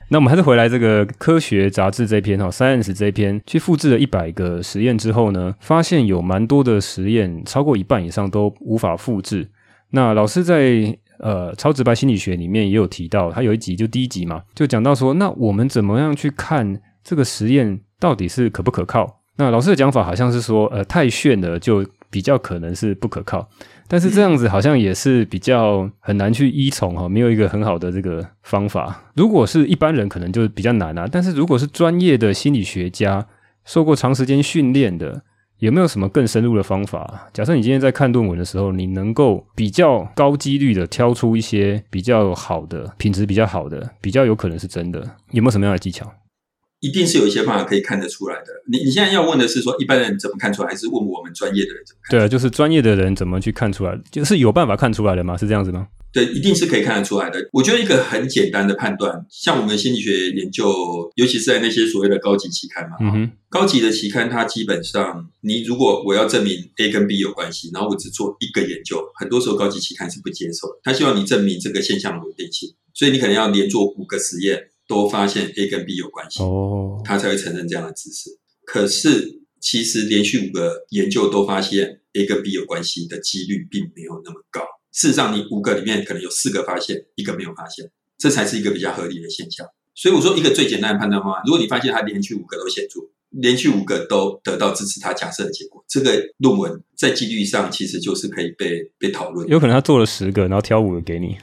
那我们还是回来这个科学杂志这篇哈，Science 这篇去复制了一百个实验之后呢，发现有蛮多的实验，超过一半以上都无法复制。那老师在呃超直白心理学里面也有提到，他有一集就第一集嘛，就讲到说，那我们怎么样去看这个实验到底是可不可靠？那老师的讲法好像是说，呃，太炫了就。比较可能是不可靠，但是这样子好像也是比较很难去依从哈，没有一个很好的这个方法。如果是一般人，可能就比较难啊。但是如果是专业的心理学家，受过长时间训练的，有没有什么更深入的方法？假设你今天在看论文的时候，你能够比较高几率的挑出一些比较好的、品质比较好的、比较有可能是真的，有没有什么样的技巧？一定是有一些办法可以看得出来的。你你现在要问的是说一般人怎么看出来，还是问我们专业的人怎么看？对啊，就是专业的人怎么去看出来，就是有办法看出来的吗？是这样子吗？对，一定是可以看得出来的。我觉得一个很简单的判断，像我们心理学研究，尤其是在那些所谓的高级期刊嘛，嗯哼，高级的期刊，它基本上，你如果我要证明 A 跟 B 有关系，然后我只做一个研究，很多时候高级期刊是不接受的。他希望你证明这个现象的稳定性，所以你可能要连做五个实验。都发现 A 跟 B 有关系，哦，他才会承认这样的知识。可是，其实连续五个研究都发现 A 跟 B 有关系的几率并没有那么高。事实上，你五个里面可能有四个发现，一个没有发现，这才是一个比较合理的现象。所以我说，一个最简单的判断方法，如果你发现他连续五个都显著，连续五个都得到支持他假设的结果，这个论文在几率上其实就是可以被被讨论。有可能他做了十个，然后挑五个给你。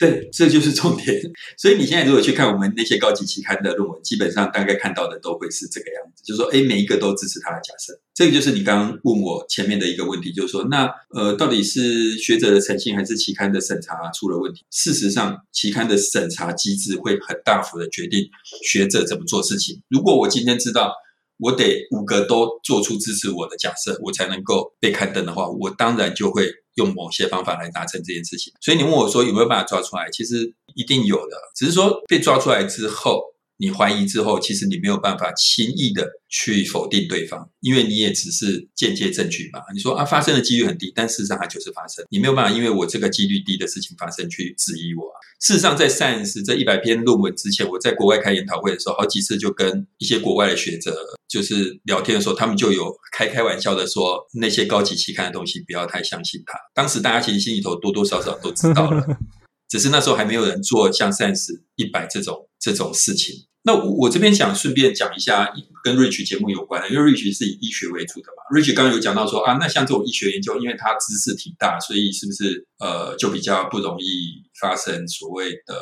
对，这就是重点。所以你现在如果去看我们那些高级期刊的论文，基本上大概看到的都会是这个样子，就是说，诶，每一个都支持他的假设。这个就是你刚刚问我前面的一个问题，就是说，那呃，到底是学者的诚信还是期刊的审查出了问题？事实上，期刊的审查机制会很大幅的决定学者怎么做事情。如果我今天知道，我得五个都做出支持我的假设，我才能够被刊登的话，我当然就会用某些方法来达成这件事情。所以你问我说有没有办法抓出来？其实一定有的，只是说被抓出来之后。你怀疑之后，其实你没有办法轻易的去否定对方，因为你也只是间接证据嘛。你说啊，发生的几率很低，但事实上它就是发生。你没有办法，因为我这个几率低的事情发生去质疑我。事实上，在 Science 这一百篇论文之前，我在国外开研讨会的时候，好几次就跟一些国外的学者就是聊天的时候，他们就有开开玩笑的说，那些高级期刊的东西不要太相信它。当时大家其实心里头多多少少都知道了，只是那时候还没有人做像 Science 一百这种这种事情。那我我这边想顺便讲一下跟 Rich 节目有关的，因为 Rich 是以医学为主的嘛。Rich 刚刚有讲到说啊，那像这种医学研究，因为它知识挺大，所以是不是呃就比较不容易发生所谓的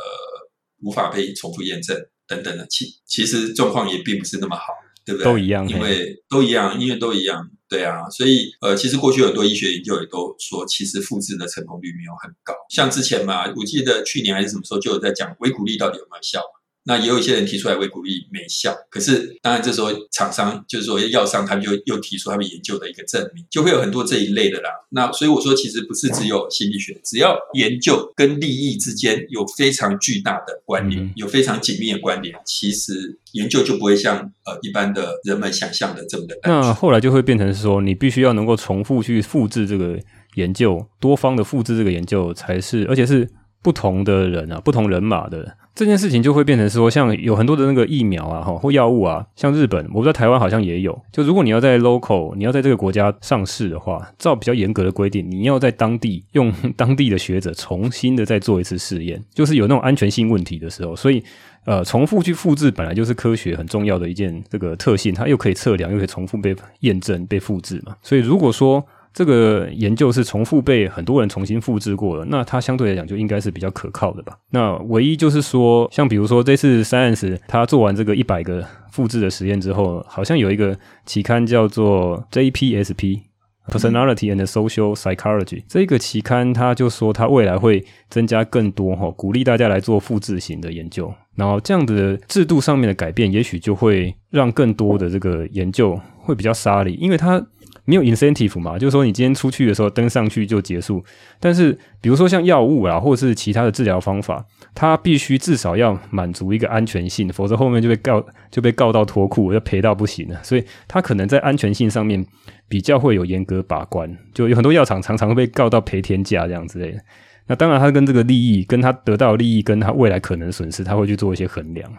无法被重复验证等等的？其其实状况也并不是那么好，对不对？都一样，因为都一样，因为都一样，对啊。所以呃，其实过去很多医学研究也都说，其实复制的成功率没有很高。像之前嘛，我记得去年还是什么时候就有在讲维骨力到底有没有效。那也有一些人提出来会鼓励没效，可是当然这时候厂商就是说药商，他们就又提出他们研究的一个证明，就会有很多这一类的啦。那所以我说，其实不是只有心理学，只要研究跟利益之间有非常巨大的关联，有非常紧密的关联，其实研究就不会像呃一般的人们想象的这么的。那后来就会变成说，你必须要能够重复去复制这个研究，多方的复制这个研究才是，而且是不同的人啊，不同人马的。这件事情就会变成说，像有很多的那个疫苗啊，哈或药物啊，像日本，我不知道台湾好像也有。就如果你要在 local，你要在这个国家上市的话，照比较严格的规定，你要在当地用 当地的学者重新的再做一次试验，就是有那种安全性问题的时候，所以呃，重复去复制本来就是科学很重要的一件这个特性，它又可以测量，又可以重复被验证、被复制嘛。所以如果说这个研究是重复被很多人重新复制过的，那它相对来讲就应该是比较可靠的吧？那唯一就是说，像比如说这次 Science 他做完这个一百个复制的实验之后，好像有一个期刊叫做 JPSP Personality and Social Psychology 这个期刊，他就说他未来会增加更多哈，鼓励大家来做复制型的研究，然后这样的制度上面的改变，也许就会让更多的这个研究会比较杀力，因为它。没有 incentive 嘛，就是说你今天出去的时候登上去就结束。但是比如说像药物啊，或者是其他的治疗方法，它必须至少要满足一个安全性，否则后面就被告就被告到脱裤，要赔到不行了。所以它可能在安全性上面比较会有严格把关，就有很多药厂常常会被告到赔天价这样之类的。那当然，它跟这个利益，跟它得到利益，跟它未来可能损失，它会去做一些衡量。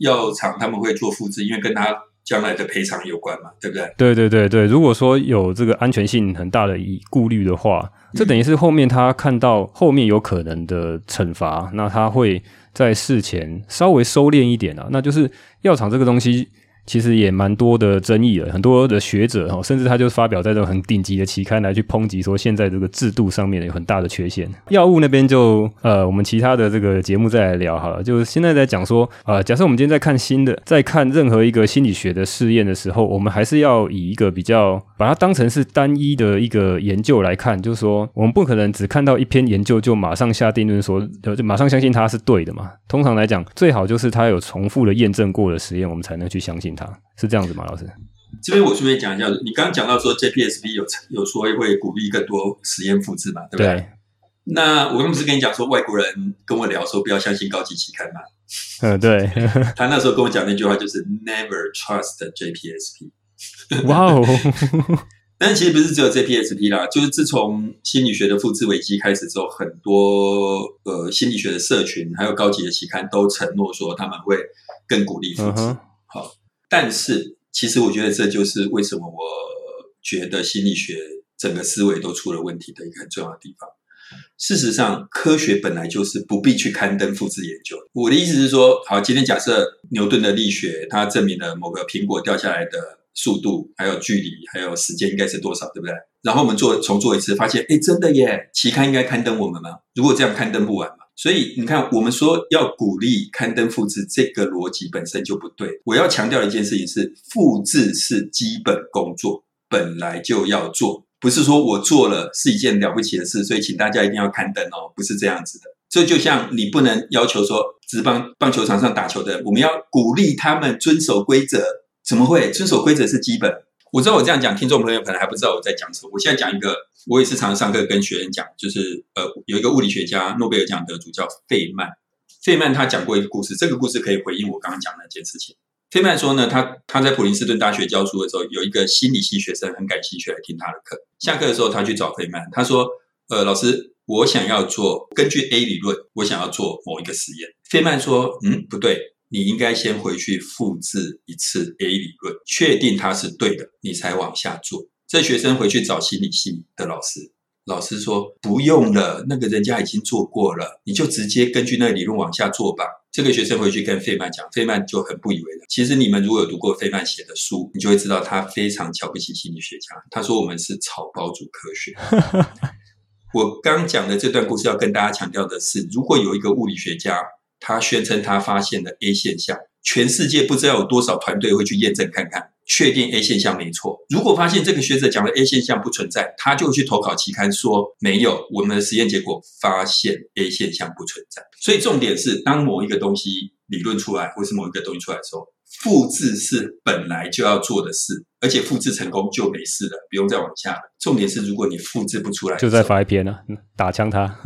药厂他们会做复制，因为跟它。将来的赔偿有关嘛，对不对？对对对对，如果说有这个安全性很大的疑顾虑的话，这等于是后面他看到后面有可能的惩罚，那他会在事前稍微收敛一点啊，那就是药厂这个东西。其实也蛮多的争议了，很多的学者哈，甚至他就发表在这种很顶级的期刊来去抨击说，现在这个制度上面有很大的缺陷。药物那边就呃，我们其他的这个节目再来聊好了。就是现在在讲说，呃，假设我们今天在看新的，在看任何一个心理学的试验的时候，我们还是要以一个比较把它当成是单一的一个研究来看，就是说我们不可能只看到一篇研究就马上下定论说，就马上相信它是对的嘛。通常来讲，最好就是它有重复的验证过的实验，我们才能去相信。他是这样子吗，老师？这边我顺便讲一下，你刚刚讲到说 JPSP 有有说会鼓励更多实验复制嘛，对不对？对，那我刚不是跟你讲说，外国人跟我聊说不要相信高级期刊嘛？嗯，对。他那时候跟我讲那句话就是 Never trust JPSP。哇哦！但其实不是只有 JPSP 啦，就是自从心理学的复制危机开始之后，很多呃心理学的社群还有高级的期刊都承诺说他们会更鼓励复制。Uh huh. 但是，其实我觉得这就是为什么我觉得心理学整个思维都出了问题的一个很重要的地方。事实上，科学本来就是不必去刊登复制研究。我的意思是说，好，今天假设牛顿的力学，它证明了某个苹果掉下来的速度，还有距离，还有时间应该是多少，对不对？然后我们做重做一次，发现，哎，真的耶！期刊应该刊登我们吗？如果这样刊登不完吗？所以你看，我们说要鼓励刊登复制，这个逻辑本身就不对。我要强调的一件事情是，复制是基本工作，本来就要做，不是说我做了是一件了不起的事，所以请大家一定要刊登哦，不是这样子的。这就像你不能要求说，职棒棒球场上打球的人，我们要鼓励他们遵守规则，怎么会？遵守规则是基本。我知道我这样讲，听众朋友可能还不知道我在讲什么。我现在讲一个。我也是常常上课跟学员讲，就是呃，有一个物理学家，诺贝尔奖得主叫费曼。费曼他讲过一个故事，这个故事可以回应我刚刚讲的那件事情。费曼说呢，他他在普林斯顿大学教书的时候，有一个心理系学生很感兴趣来听他的课。下课的时候，他去找费曼，他说：“呃，老师，我想要做根据 A 理论，我想要做某一个实验。”费曼说：“嗯，不对，你应该先回去复制一次 A 理论，确定它是对的，你才往下做。”这学生回去找心理系的老师，老师说不用了，那个人家已经做过了，你就直接根据那个理论往下做吧。这个学生回去跟费曼讲，费曼就很不以为然。其实你们如果有读过费曼写的书，你就会知道他非常瞧不起心理学家。他说我们是草包主科学。我刚讲的这段故事要跟大家强调的是，如果有一个物理学家，他宣称他发现了 A 现象，全世界不知道有多少团队会去验证看看。确定 A 现象没错。如果发现这个学者讲的 A 现象不存在，他就去投稿期刊说没有，我们的实验结果发现 A 现象不存在。所以重点是，当某一个东西理论出来，或是某一个东西出来的时候，复制是本来就要做的事，而且复制成功就没事了，不用再往下了。重点是，如果你复制不出来，就再发一篇啊，打枪他。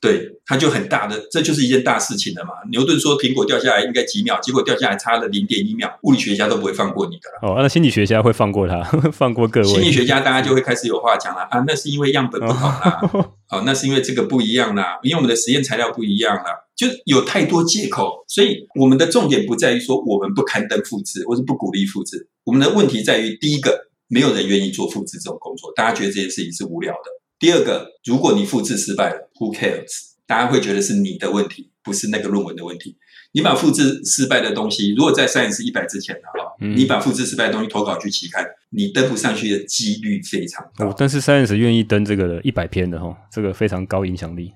对，它就很大的，这就是一件大事情了嘛。牛顿说苹果掉下来应该几秒，结果掉下来差了零点一秒，物理学家都不会放过你的了。哦，那心理学家会放过他，放过各位。心理学家大家就会开始有话讲了啊，那是因为样本不同啦，哦，哦，那是因为这个不一样啦，因为我们的实验材料不一样啦，就有太多借口。所以我们的重点不在于说我们不刊登复制，或是不鼓励复制，我们的问题在于第一个，没有人愿意做复制这种工作，大家觉得这件事情是无聊的。第二个，如果你复制失败了，Who cares？大家会觉得是你的问题，不是那个论文的问题。你把复制失败的东西，如果在 Science 一百之前的话，嗯、你把复制失败的东西投稿去期刊，你登不上去的几率非常高。哦、但是 Science 愿意登这个的一百篇的哈，这个非常高影响力。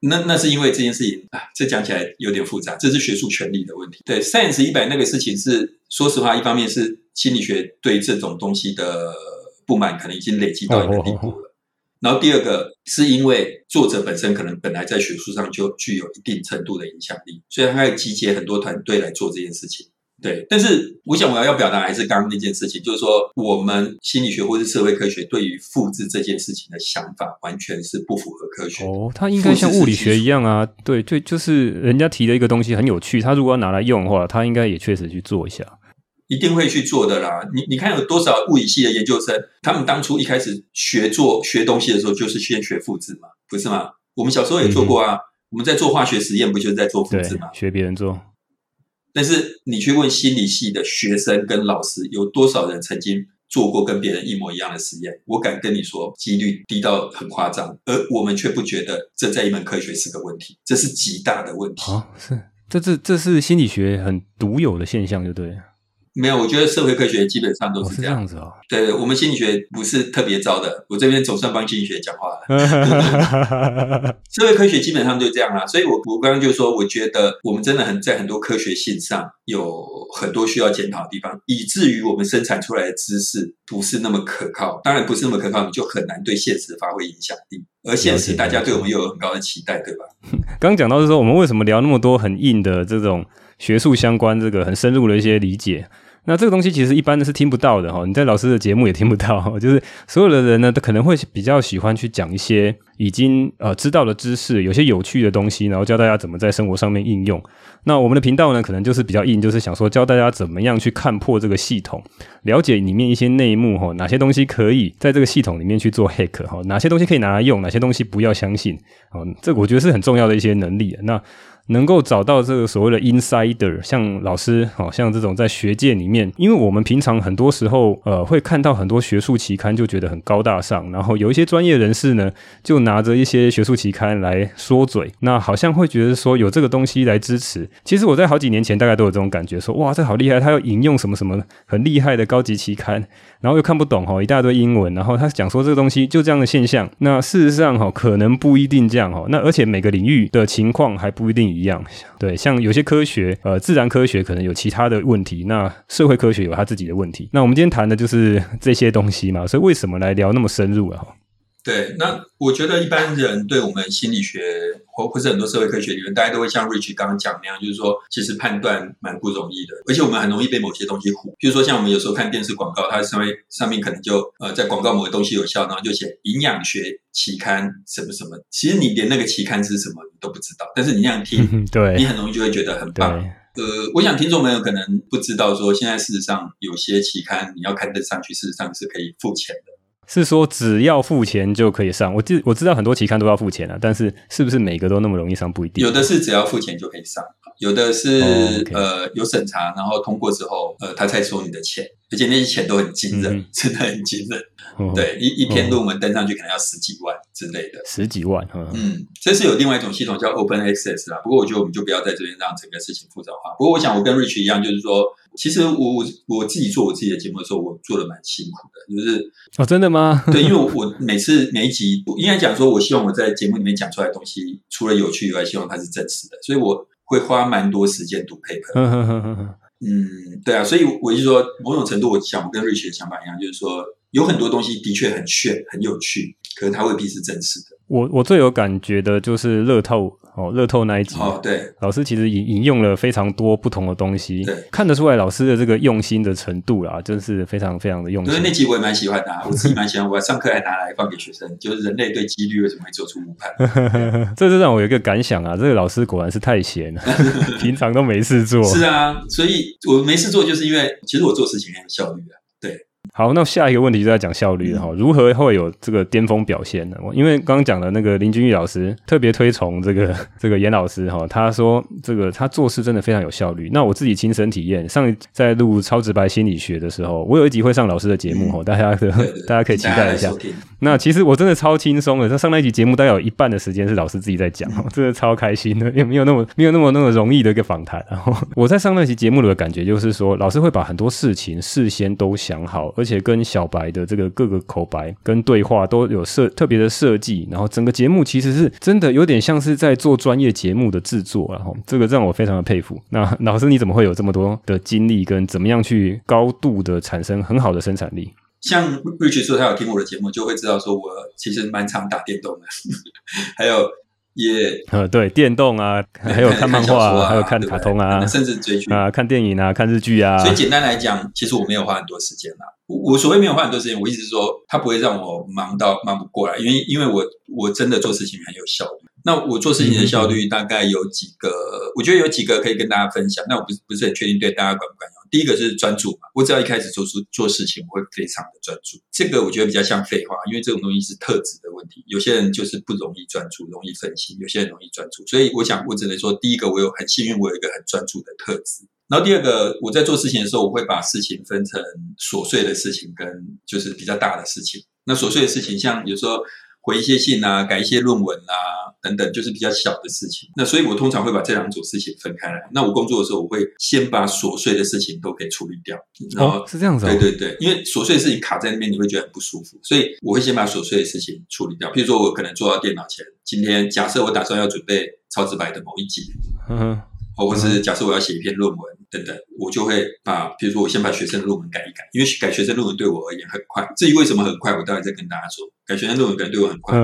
那那是因为这件事情啊，这讲起来有点复杂，这是学术权利的问题。对 Science 一百那个事情是，说实话，一方面是心理学对这种东西的不满，可能已经累积到一个地步然后第二个是因为作者本身可能本来在学术上就具有一定程度的影响力，所以他要集结很多团队来做这件事情。对，但是我想我要要表达还是刚刚那件事情，就是说我们心理学或是社会科学对于复制这件事情的想法，完全是不符合科学。哦，它应该像物理学一样啊，对对，就是人家提的一个东西很有趣，他如果要拿来用的话，他应该也确实去做一下。一定会去做的啦！你你看有多少物理系的研究生，他们当初一开始学做学东西的时候，就是先学复制嘛，不是吗？我们小时候也做过啊，嗯、我们在做化学实验，不就是在做复制吗？学别人做。但是你去问心理系的学生跟老师，有多少人曾经做过跟别人一模一样的实验？我敢跟你说，几率低到很夸张，而我们却不觉得这在一门科学是个问题，这是极大的问题。啊，是，这是这是心理学很独有的现象，就对了。没有，我觉得社会科学基本上都是这样，子哦。对，我们心理学不是特别糟的，我这边总算帮心理学讲话了。社会科学基本上就这样啦，所以我我刚刚就说，我觉得我们真的很在很多科学性上有很多需要检讨的地方，以至于我们生产出来的知识不是那么可靠。当然不是那么可靠，你就很难对现实发挥影响力。而现实大家对我们又有很高的期待，对吧？刚刚讲到是说，我们为什么聊那么多很硬的这种学术相关、这个很深入的一些理解？那这个东西其实一般的是听不到的哈，你在老师的节目也听不到，就是所有的人呢都可能会比较喜欢去讲一些已经呃知道的知识，有些有趣的东西，然后教大家怎么在生活上面应用。那我们的频道呢，可能就是比较硬，就是想说教大家怎么样去看破这个系统，了解里面一些内幕哈，哪些东西可以在这个系统里面去做 hack 哈，哪些东西可以拿来用，哪些东西不要相信啊，这我觉得是很重要的一些能力。那能够找到这个所谓的 insider，像老师，好像这种在学界里面，因为我们平常很多时候，呃，会看到很多学术期刊，就觉得很高大上，然后有一些专业人士呢，就拿着一些学术期刊来说嘴，那好像会觉得说有这个东西来支持。其实我在好几年前大概都有这种感觉，说哇，这好厉害，他要引用什么什么很厉害的高级期刊，然后又看不懂哈，一大堆英文，然后他讲说这个东西就这样的现象，那事实上哈，可能不一定这样哈，那而且每个领域的情况还不一定。一样，对，像有些科学，呃，自然科学可能有其他的问题，那社会科学有他自己的问题。那我们今天谈的就是这些东西嘛，所以为什么来聊那么深入啊？对，那我觉得一般人对我们心理学或或是很多社会科学理论，大家都会像 Rich 刚刚讲那样，就是说其实判断蛮不容易的，而且我们很容易被某些东西唬。比如说像我们有时候看电视广告，它上面上面可能就呃在广告某个东西有效，然后就写营养学期刊什么什么，其实你连那个期刊是什么你都不知道，但是你那样听，对，你很容易就会觉得很棒。呃，我想听众朋友可能不知道说，现在事实上有些期刊你要刊登上去，事实上是可以付钱的。是说只要付钱就可以上？我知我知道很多期刊都要付钱啊，但是是不是每个都那么容易上？不一定。有的是只要付钱就可以上，有的是、oh, okay. 呃有审查，然后通过之后，呃他才收你的钱，而且那些钱都很惊人，嗯、真的很惊人。Oh, 对，一一篇论文登上去可能要十几万之类的，十几万。嗯，这是有另外一种系统叫 Open Access 啦。不过我觉得我们就不要在这边让整个事情复杂化。不过我想我跟 Rich 一样，就是说。其实我我自己做我自己的节目的时候，我做的蛮辛苦的，就是哦，真的吗？对，因为我每次每一集，应该讲说，我希望我在节目里面讲出来的东西，除了有趣以外，希望它是真实的，所以我会花蛮多时间读 paper。嗯，对啊，所以我就说，某种程度，我想我跟瑞雪的想法一样，就是说，有很多东西的确很炫、很有趣，可能它未必是真实的。我我最有感觉的就是乐透哦，乐透那一集哦，对，老师其实引引用了非常多不同的东西，对，看得出来老师的这个用心的程度啦，真是非常非常的用心。因为那集我也蛮喜欢的，我自己蛮喜欢，我上课还拿来放给学生，就是人类对几率为什么会做出误判。这就让我有一个感想啊，这个老师果然是太闲了，平常都没事做。是啊，所以我没事做，就是因为其实我做事情很有效率啊。好，那下一个问题就在讲效率了哈，如何会有这个巅峰表现呢？因为刚刚讲的那个林君玉老师特别推崇这个 这个严老师哈，他说这个他做事真的非常有效率。那我自己亲身体验，上一在录超直白心理学的时候，我有一集会上老师的节目哈，大家的 大家可以期待一下。那其实我真的超轻松的，他上那一集节目大概有一半的时间是老师自己在讲，真的超开心的，也没有那么没有那么那么容易的一个访谈。然后我在上那集节目的感觉就是说，老师会把很多事情事先都想好，而且跟小白的这个各个口白跟对话都有设特别的设计，然后整个节目其实是真的有点像是在做专业节目的制作，然后这个让我非常的佩服。那老师你怎么会有这么多的精力，跟怎么样去高度的产生很好的生产力？像 Rich 说他有听我的节目，就会知道说我其实蛮常打电动的，还有也呃对电动啊，还有看漫画啊，啊还有看卡通啊，甚至追剧啊，看电影啊，看日剧啊。所以简单来讲，其实我没有花很多时间啦。我所谓没有花很多时间，我意思是说，他不会让我忙到忙不过来，因为因为我我真的做事情很有效率。那我做事情的效率大概有几个，我觉得有几个可以跟大家分享。那我不是不是很确定对大家管不管用。第一个是专注嘛，我只要一开始做出做事情，我会非常的专注。这个我觉得比较像废话，因为这种东西是特质的问题。有些人就是不容易专注，容易分心；有些人容易专注。所以我想，我只能说，第一个我有很幸运，我有一个很专注的特质。然后第二个，我在做事情的时候，我会把事情分成琐碎的事情跟就是比较大的事情。那琐碎的事情，像有时候回一些信啊，改一些论文啊等等，就是比较小的事情。那所以我通常会把这两组事情分开来。那我工作的时候，我会先把琐碎的事情都给处理掉。然后、哦、是这样子、哦。对对对，因为琐碎的事情卡在那边，你会觉得很不舒服。所以我会先把琐碎的事情处理掉。譬如说，我可能坐到电脑前，今天假设我打算要准备超直白的某一集。嗯哼。或者是假设我要写一篇论文等等，我就会把，比如说我先把学生的论文改一改，因为改学生论文对我而言很快。至于为什么很快，我待会再跟大家说。改学生论文可能对我很快，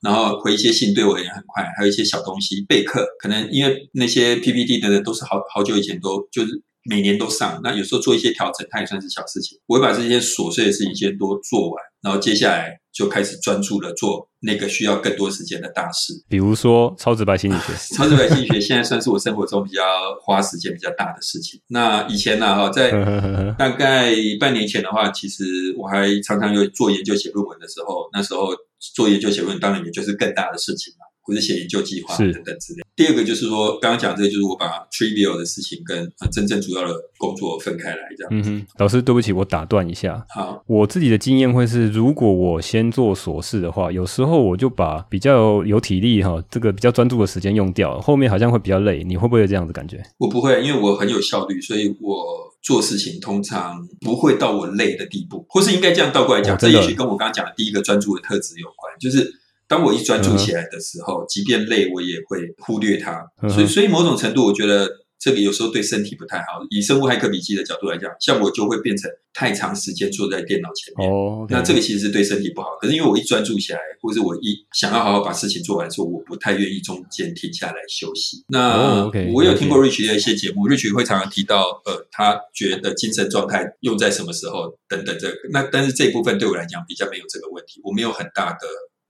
然后回一些信对我而言很快，还有一些小东西备课，可能因为那些 PPT 等等都是好好久以前都就是每年都上，那有时候做一些调整，它也算是小事情。我会把这些琐碎的事情先都做完，然后接下来。就开始专注的做那个需要更多时间的大事，比如说超直白心理学。超直白心理学现在算是我生活中比较花时间比较大的事情。那以前呢，哈，在 大概半年前的话，其实我还常常有做研究写论文的时候，那时候做研究写论文当然也就是更大的事情嘛。或者写研究计划等等之类。第二个就是说，刚刚讲这个，就是我把 trivial 的事情跟真正主要的工作分开来，这样。嗯哼，老师，对不起，我打断一下。好，我自己的经验会是，如果我先做琐事的话，有时候我就把比较有体力哈，这个比较专注的时间用掉，后面好像会比较累。你会不会有这样子感觉？我不会，因为我很有效率，所以我做事情通常不会到我累的地步，或是应该这样倒过来讲，这也许跟我刚刚讲的第一个专注的特质有关，就是。当我一专注起来的时候，嗯、即便累，我也会忽略它。嗯、所以，所以某种程度，我觉得这个有时候对身体不太好。以生物骇客笔记的角度来讲，像我就会变成太长时间坐在电脑前面。哦，那这个其实是对身体不好。可是因为我一专注起来，或者我一想要好好把事情做完的时候，我不太愿意中间停下来休息。那我有听过 Rich 的一些节目，Rich 会常常提到，呃，他觉得精神状态用在什么时候等等这个。那但是这一部分对我来讲比较没有这个问题，我没有很大的。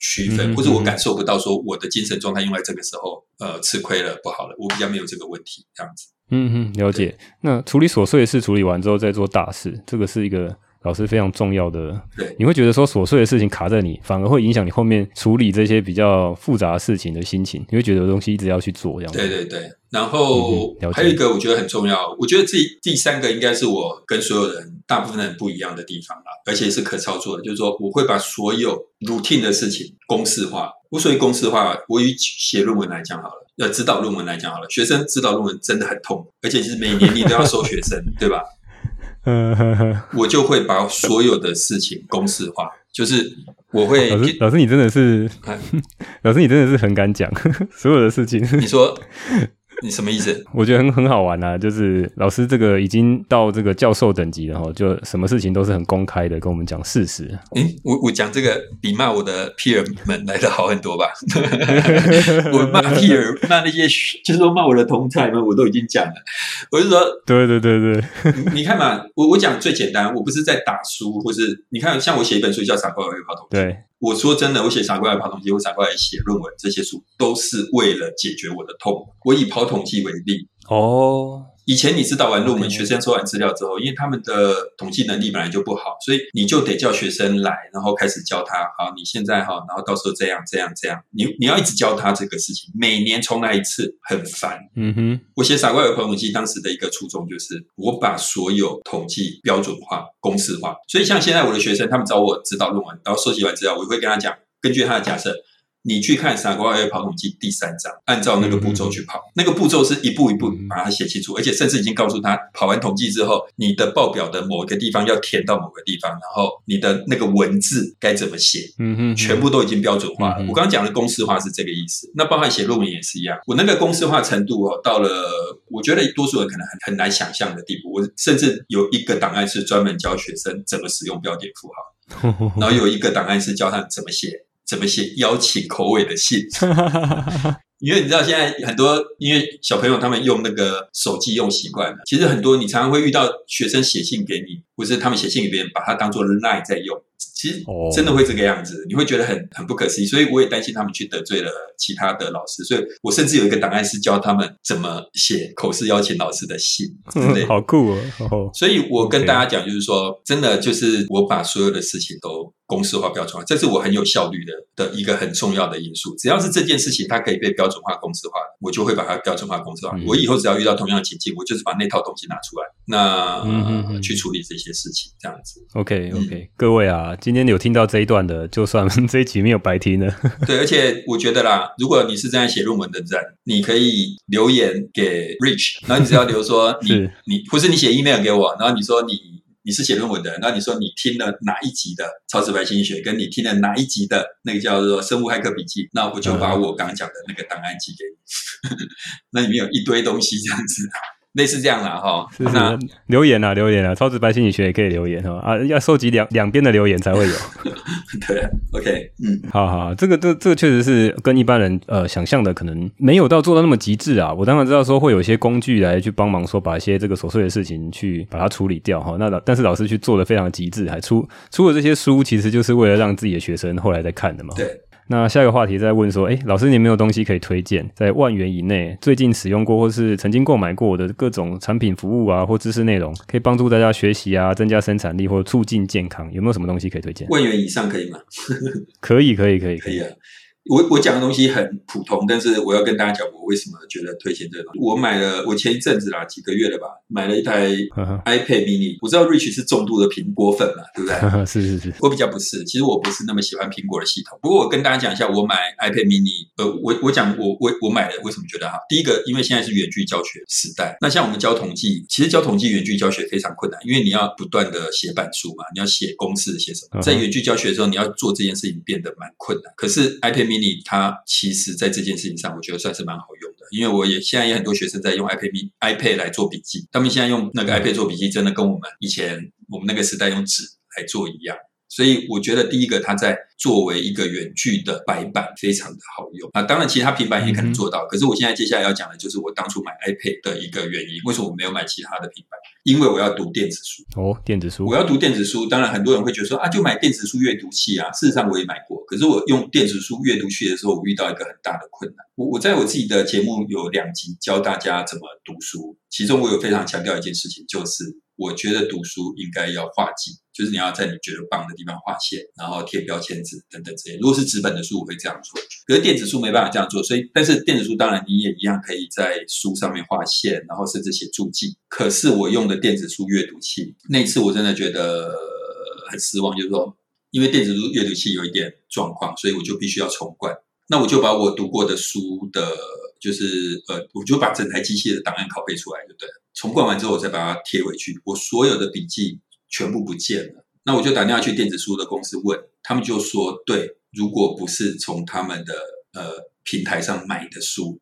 区分，或者我感受不到说我的精神状态用在这个时候，呃，吃亏了，不好了，我比较没有这个问题，这样子。嗯嗯，了解。那处理琐碎的事处理完之后再做大事，这个是一个老师非常重要的。对，你会觉得说琐碎的事情卡在你，反而会影响你后面处理这些比较复杂的事情的心情。你会觉得有东西一直要去做，这样子。对对对。然后还有一个我觉得很重要，我觉得这第三个应该是我跟所有人大部分人不一样的地方啦，而且是可操作的，就是说我会把所有 routine 的事情公式化。我所谓公式化，我以写论文来讲好了，要指导论文来讲好了，学生指导论文真的很痛，而且是每年你都要收学生，对吧？嗯，我就会把所有的事情公式化，就是我会老师，老师你真的是，老师你真的是很敢讲 所有的事情，你说。你什么意思？我觉得很很好玩啊，就是老师这个已经到这个教授等级了哈，就什么事情都是很公开的，跟我们讲事实。诶，我我讲这个比骂我的 peer 们来的好很多吧？我骂 peer 骂那些就是说骂我的同侪们，我都已经讲了。我就说，对对对对，你，看嘛，我我讲最简单，我不是在打书，或是你看，像我写一本书叫《傻瓜会跑统计》，对。我说真的，我写傻瓜来跑统计，我傻瓜来写论文，这些书都是为了解决我的痛。我以跑统计为例哦。以前你指导完论文，学生收完资料之后，因为他们的统计能力本来就不好，所以你就得叫学生来，然后开始教他。好，你现在哈，然后到时候这样这样这样，你你要一直教他这个事情，每年重来一次，很烦。嗯哼，我写傻瓜来跑统计，当时的一个初衷就是，我把所有统计标准化、公式化。所以像现在我的学生，他们找我指导论文，然后收集完资料，我会跟他讲，根据他的假设。你去看《傻瓜爱跑统计》第三章，按照那个步骤去跑，嗯、那个步骤是一步一步把它写清楚，而且甚至已经告诉他，跑完统计之后，你的报表的某一个地方要填到某个地方，然后你的那个文字该怎么写，嗯哼，全部都已经标准化了。嗯、我刚刚讲的公式化是这个意思，那包含写论文也是一样。我那个公式化程度哦，到了我觉得多数人可能很很难想象的地步。我甚至有一个档案是专门教学生怎么使用标点符号，然后有一个档案是教他怎么写。怎么写邀请口尾的信？因为你知道现在很多，因为小朋友他们用那个手机用习惯了。其实很多你常常会遇到学生写信给你，或是他们写信给别人，把它当做 line 在用。其实真的会这个样子，你会觉得很很不可思议。所以我也担心他们去得罪了其他的老师，所以我甚至有一个档案是教他们怎么写口试邀请老师的信，对不对？好酷哦！所以我跟大家讲，就是说，真的就是我把所有的事情都公式化、标准化，这是我很有效率的的一个很重要的因素。只要是这件事情它可以被标准化、公式化，我就会把它标准化、公式化。我以后只要遇到同样的情境，我就是把那套东西拿出来，那去处理这些事情，这样子。OK OK，各位啊，今今天有听到这一段的，就算 这一集没有白听了。对，而且我觉得啦，如果你是正在写论文的人，你可以留言给 Rich，然后你只要留说你是 你，或是你写 email 给我，然后你说你你是写论文的，然后你说你听了哪一集的超直白心理学，跟你听了哪一集的那个叫做生物骇客笔记，那我就把我刚刚讲的那个档案寄给你。嗯、那里面有一堆东西，这样子。类似这样啦，哈，是是那留言啊，留言啊，超直白心理学也可以留言哈啊，要收集两两边的留言才会有。对，OK，嗯，好好，这个这这个确实是跟一般人呃想象的可能没有到做到那么极致啊。我当然知道说会有一些工具来去帮忙说把一些这个琐碎的事情去把它处理掉哈。那老但是老师去做的非常极致，还出出了这些书，其实就是为了让自己的学生后来再看的嘛。对。那下一个话题再问说，哎，老师，你有没有东西可以推荐，在万元以内，最近使用过或是曾经购买过的各种产品、服务啊，或知识内容，可以帮助大家学习啊，增加生产力或促进健康，有没有什么东西可以推荐？万元以上可以吗？可以，可以，可以，可以啊。我我讲的东西很普通，但是我要跟大家讲，我为什么觉得推荐这个东西。我买了，我前一阵子啦，几个月了吧，买了一台 iPad mini。我知道 Rich 是重度的苹果粉嘛，对不对？是是是。我比较不是，其实我不是那么喜欢苹果的系统。不过我跟大家讲一下，我买 iPad mini，呃，我我讲我我我买了为什么觉得哈？第一个，因为现在是远距教学时代，那像我们教统计，其实教统计远距教学非常困难，因为你要不断的写板书嘛，你要写公式写什么，在远距教学的时候，你要做这件事情变得蛮困难。可是 iPad mini 它其实，在这件事情上，我觉得算是蛮好用的，因为我也现在也很多学生在用 iPad mini iPad 来做笔记，他们现在用那个 iPad 做笔记，真的跟我们以前我们那个时代用纸来做一样。所以我觉得第一个，它在作为一个远距的白板非常的好用啊。当然，其他平板也可能做到。可是我现在接下来要讲的就是我当初买 iPad 的一个原因。为什么我没有买其他的平板？因为我要读电子书哦，电子书。我要读电子书，当然很多人会觉得说啊，就买电子书阅读器啊。事实上我也买过，可是我用电子书阅读器的时候，我遇到一个很大的困难。我我在我自己的节目有两集教大家怎么读书，其中我有非常强调一件事情，就是。我觉得读书应该要画记，就是你要在你觉得棒的地方画线，然后贴标签等等这些。如果是纸本的书，我会这样做，可是电子书没办法这样做。所以，但是电子书当然你也一样可以在书上面画线，然后甚至写注记。可是我用的电子书阅读器，那一次我真的觉得很失望，就是说，因为电子书阅读器有一点状况，所以我就必须要重灌。那我就把我读过的书的，就是呃，我就把整台机器的档案拷贝出来，就对了。重灌完之后，我再把它贴回去。我所有的笔记全部不见了。那我就打电话去电子书的公司问，他们就说：对，如果不是从他们的呃平台上买的书，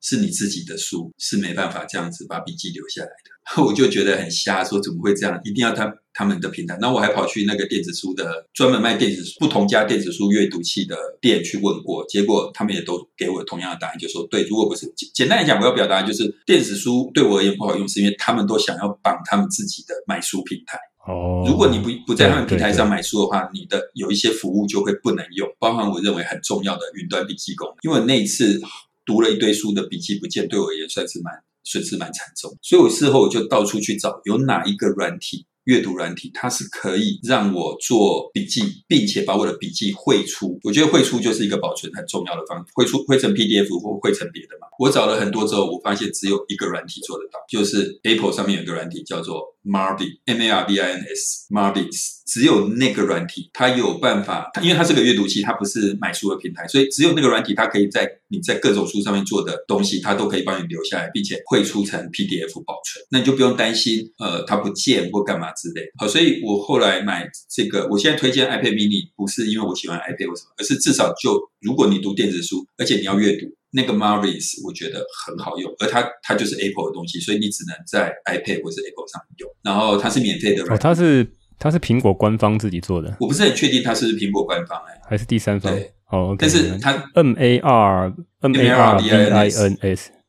是你自己的书，是没办法这样子把笔记留下来的。我就觉得很瞎，说怎么会这样？一定要他他们的平台。那我还跑去那个电子书的专门卖电子书不同家电子书阅读器的店去问过，结果他们也都给我同样的答案，就说对，如果不是简单来讲，我要表达就是电子书对我而言不好用，是因为他们都想要绑他们自己的买书平台。哦，如果你不不在他们平台上买书的话，你的有一些服务就会不能用，包含我认为很重要的云端笔记功能。因为那一次读了一堆书的笔记不见，对我而言算是蛮损失蛮惨重，所以我事后我就到处去找有哪一个软体。阅读软体，它是可以让我做笔记，并且把我的笔记汇出。我觉得汇出就是一个保存很重要的方法，汇出汇成 PDF 或汇成别的嘛。我找了很多之后，我发现只有一个软体做得到，就是 Apple 上面有一个软体叫做 Marbin，M-A-R-B-I-N-S，Marbin。只有那个软体，它有办法，因为它是个阅读器，它不是买书的平台，所以只有那个软体，它可以在你在各种书上面做的东西，它都可以帮你留下来，并且汇出成 PDF 保存。那你就不用担心，呃，它不见或干嘛之类。好，所以我后来买这个，我现在推荐 iPad mini，不是因为我喜欢 iPad 或什么，而是至少就如果你读电子书，而且你要阅读，那个 Marvis 我觉得很好用，而它它就是 Apple 的东西，所以你只能在 iPad 或是 Apple 上用。然后它是免费的，哦，它是。它是苹果官方自己做的，我不是很确定它是苹果官方哎、欸，还是第三方？对，哦，oh, okay, 但是它 M A R M A R B I N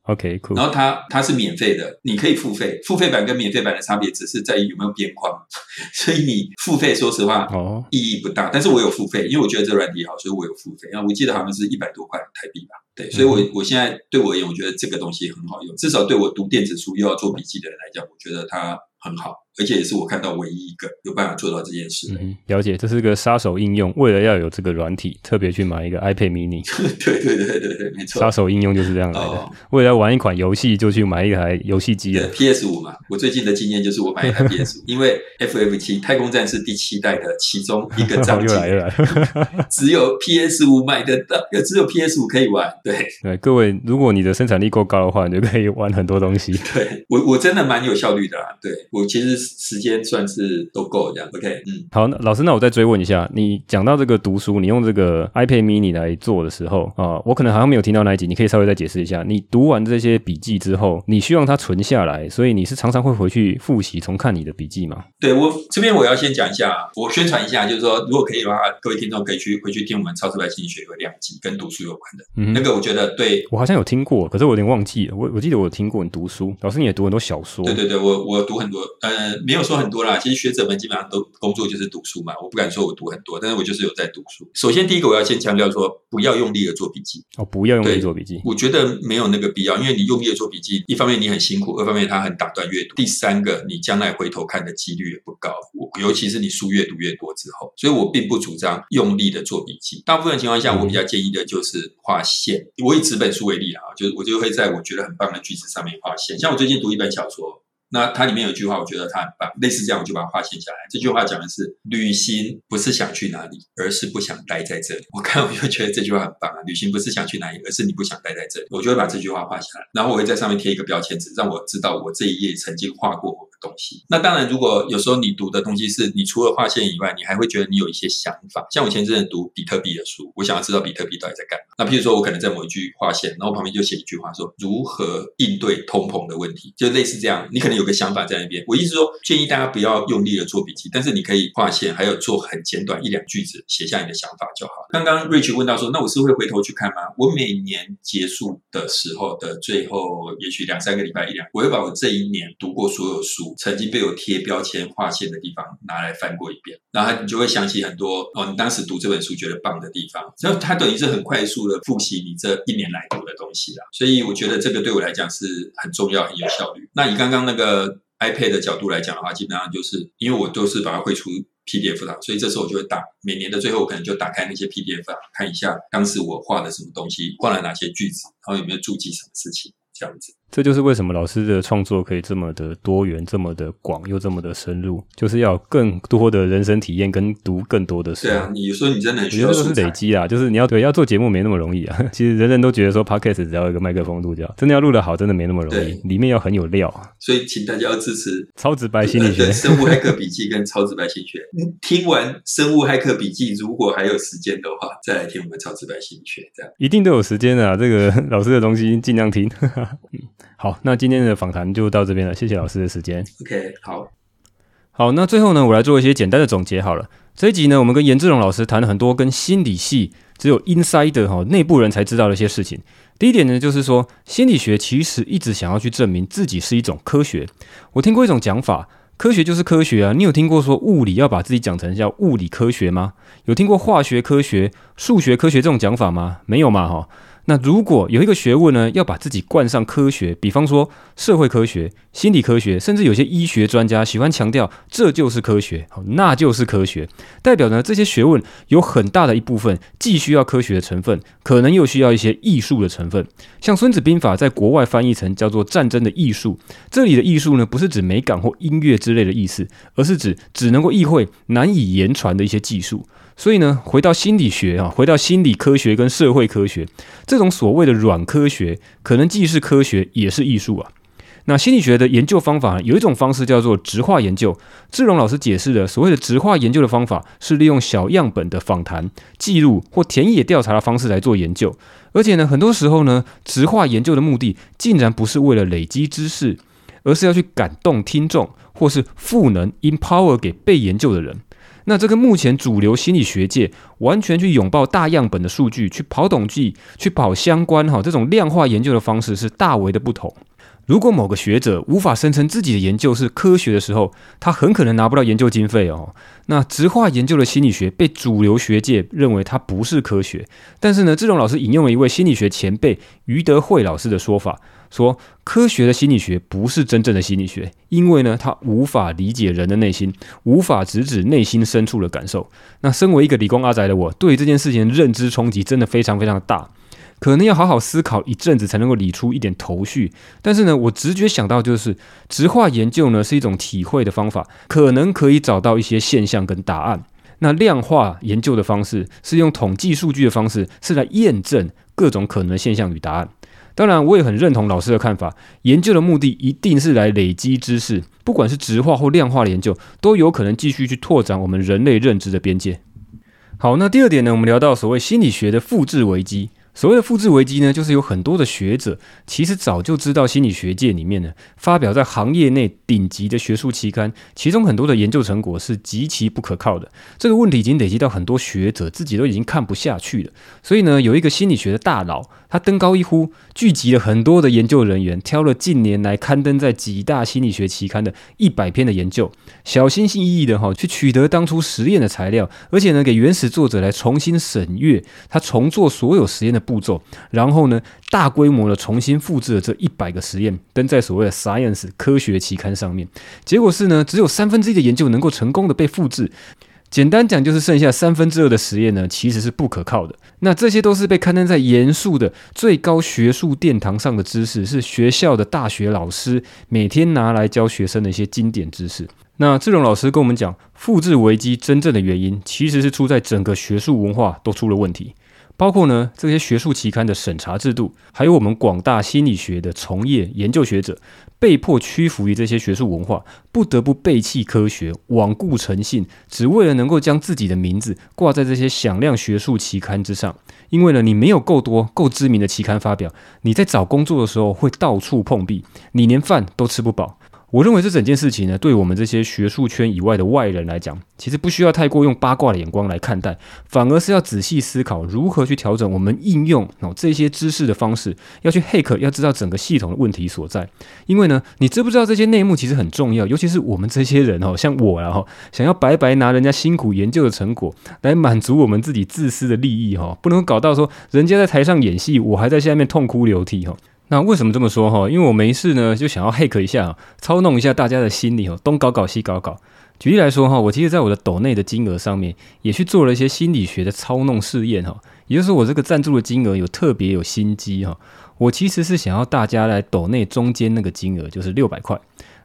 S，OK，酷。然后它它是免费的，你可以付费，付费版跟免费版的差别只是在于有没有边框，所以你付费说实话哦意义不大。但是我有付费，因为我觉得这软体好，所以我有付费。然后我记得好像是一百多块台币吧。对，所以我，我我现在对我而言，我觉得这个东西很好用，至少对我读电子书又要做笔记的人来讲，我觉得它很好。而且也是我看到唯一一个有办法做到这件事。嗯，了解，这是个杀手应用。为了要有这个软体，特别去买一个 iPad mini。对对对对对，没错。杀手应用就是这样来的。哦、为了要玩一款游戏，就去买一台游戏机了。PS 五嘛，我最近的经验就是我买一台 PS 五，因为 FF 七太空战士第七代的其中一个 章节又来又来，只有 PS 五买得到，只有 PS 五可以玩。对对，各位，如果你的生产力够高的话，你就可以玩很多东西。对我，我真的蛮有效率的啦。对我其实。时间算是都够这样，OK，嗯，好，老师，那我再追问一下，你讲到这个读书，你用这个 iPad mini 来做的时候啊，我可能好像没有听到那一集，你可以稍微再解释一下。你读完这些笔记之后，你希望它存下来，所以你是常常会回去复习、重看你的笔记吗？对，我这边我要先讲一下，我宣传一下，就是说，如果可以的话，各位听众可以去回去听我们超直白心理学有两集跟读书有关的，嗯，那个我觉得对，我好像有听过，可是我有点忘记了，我我记得我有听过你读书，老师你也读很多小说，对对对，我我读很多，呃，没有说很多啦。其实学者们基本上都工作就是读书嘛，我不敢说我读很多，但是我就是有在读书。首先，第一个我要先强调说，不要用力的做笔记哦，不要用力做笔记。我觉得没有那个必要，因为你用力的做笔记，一方面你很辛苦，二方面它很打断阅读，第三个你将来回头看的几率也不高，尤其是你书越读越多之后。所以我并不主张用力的做笔记。大部分情况下，我比较建议的就是画线。我以纸本书为例啊，就是我就会在我觉得很棒的句子上面画线。像我最近读一本小说。那它里面有一句话，我觉得它很棒，类似这样，我就把它画线下来。这句话讲的是：旅行不是想去哪里，而是不想待在这里。我看我就觉得这句话很棒啊！旅行不是想去哪里，而是你不想待在这里。我就会把这句话画下来，然后我会在上面贴一个标签纸，让我知道我这一页曾经画过东西。那当然，如果有时候你读的东西是你除了划线以外，你还会觉得你有一些想法。像我前阵子读比特币的书，我想要知道比特币到底在干嘛。那譬如说，我可能在某一句划线，然后旁边就写一句话说：如何应对通膨的问题，就类似这样。你可能有个想法在那边。我意思说，建议大家不要用力的做笔记，但是你可以划线，还有做很简短一两句子，写下你的想法就好。刚刚 Rich 问到说，那我是会回头去看吗？我每年结束的时候的最后，也许两三个礼拜一两，我会把我这一年读过所有书，曾经被我贴标签划线的地方拿来翻过一遍，然后你就会想起很多哦，你当时读这本书觉得棒的地方，然后它等于是很快速的复习你这一年来读的东西啦。所以我觉得这个对我来讲是很重要、很有效率。那以刚刚那个。iPad 的角度来讲的话，基本上就是因为我都是把它汇出 PDF 档，所以这时候我就会打每年的最后，我可能就打开那些 PDF 档，看一下当时我画的什么东西，画了哪些句子，然后有没有注记什么事情，这样子。这就是为什么老师的创作可以这么的多元、这么的广又这么的深入，就是要更多的人生体验跟读更多的书。对啊，你说你真的很需要，是累积啊，就是你要对要做节目没那么容易啊。其实人人都觉得说 Podcast 只要一个麦克风录掉，真的要录得好，真的没那么容易，对里面要很有料。所以请大家要支持超直白心理学、生物骇客笔记跟超直白心理学。听完生物骇客笔记，如果还有时间的话，再来听我们超直白心理学。这样一定都有时间的啊，这个 老师的东西尽量听。好，那今天的访谈就到这边了，谢谢老师的时间。OK，好，好，那最后呢，我来做一些简单的总结好了。这一集呢，我们跟严志龙老师谈了很多跟心理系只有 insider 哈内部人才知道的一些事情。第一点呢，就是说心理学其实一直想要去证明自己是一种科学。我听过一种讲法，科学就是科学啊。你有听过说物理要把自己讲成叫物理科学吗？有听过化学科学、数学科学这种讲法吗？没有嘛，哈。那如果有一个学问呢，要把自己冠上科学，比方说社会科学、心理科学，甚至有些医学专家喜欢强调这就是科学，那就是科学，代表呢这些学问有很大的一部分既需要科学的成分，可能又需要一些艺术的成分。像《孙子兵法》在国外翻译成叫做“战争的艺术”，这里的艺术呢，不是指美感或音乐之类的意思，而是指只能够意会、难以言传的一些技术。所以呢，回到心理学啊，回到心理科学跟社会科学这种所谓的软科学，可能既是科学也是艺术啊。那心理学的研究方法有一种方式叫做质化研究。志荣老师解释的所谓的质化研究的方法，是利用小样本的访谈记录或田野调查的方式来做研究。而且呢，很多时候呢，质化研究的目的竟然不是为了累积知识，而是要去感动听众，或是赋能 empower 给被研究的人。那这个目前主流心理学界完全去拥抱大样本的数据，去跑统计，去跑相关哈，这种量化研究的方式是大为的不同。如果某个学者无法声称自己的研究是科学的时候，他很可能拿不到研究经费哦。那质化研究的心理学被主流学界认为它不是科学，但是呢，志荣老师引用了一位心理学前辈余德慧老师的说法，说科学的心理学不是真正的心理学，因为呢，它无法理解人的内心，无法直指内心深处的感受。那身为一个理工阿宅的我，对这件事情的认知冲击真的非常非常大。可能要好好思考一阵子才能够理出一点头绪，但是呢，我直觉想到就是质化研究呢是一种体会的方法，可能可以找到一些现象跟答案。那量化研究的方式是用统计数据的方式，是来验证各种可能的现象与答案。当然，我也很认同老师的看法，研究的目的一定是来累积知识，不管是质化或量化的研究，都有可能继续去拓展我们人类认知的边界。好，那第二点呢，我们聊到所谓心理学的复制危机。所谓的复制危机呢，就是有很多的学者其实早就知道心理学界里面呢，发表在行业内顶级的学术期刊，其中很多的研究成果是极其不可靠的。这个问题已经累积到很多学者自己都已经看不下去了。所以呢，有一个心理学的大佬，他登高一呼，聚集了很多的研究人员，挑了近年来刊登在几大心理学期刊的一百篇的研究，小心翼翼的哈去取得当初实验的材料，而且呢，给原始作者来重新审阅，他重做所有实验的。步骤，然后呢，大规模的重新复制了这一百个实验，登在所谓的 Science 科学期刊上面。结果是呢，只有三分之一的研究能够成功的被复制。简单讲，就是剩下三分之二的实验呢，其实是不可靠的。那这些都是被刊登在严肃的最高学术殿堂上的知识，是学校的大学老师每天拿来教学生的一些经典知识。那志荣老师跟我们讲，复制危机真正的原因，其实是出在整个学术文化都出了问题。包括呢，这些学术期刊的审查制度，还有我们广大心理学的从业研究学者，被迫屈服于这些学术文化，不得不背弃科学，罔顾诚信，只为了能够将自己的名字挂在这些响亮学术期刊之上。因为呢，你没有够多、够知名的期刊发表，你在找工作的时候会到处碰壁，你连饭都吃不饱。我认为这整件事情呢，对我们这些学术圈以外的外人来讲，其实不需要太过用八卦的眼光来看待，反而是要仔细思考如何去调整我们应用哦这些知识的方式。要去骇客，要知道整个系统的问题所在。因为呢，你知不知道这些内幕其实很重要，尤其是我们这些人哦，像我然后想要白白拿人家辛苦研究的成果来满足我们自己自私的利益哈，不能搞到说人家在台上演戏，我还在下面痛哭流涕哈。那为什么这么说哈？因为我没事呢，就想要 hack 一下，操弄一下大家的心理哦，东搞搞西搞搞。举例来说哈，我其实在我的抖内的金额上面也去做了一些心理学的操弄试验哈，也就是我这个赞助的金额有特别有心机哈，我其实是想要大家来抖内中间那个金额就是六百块。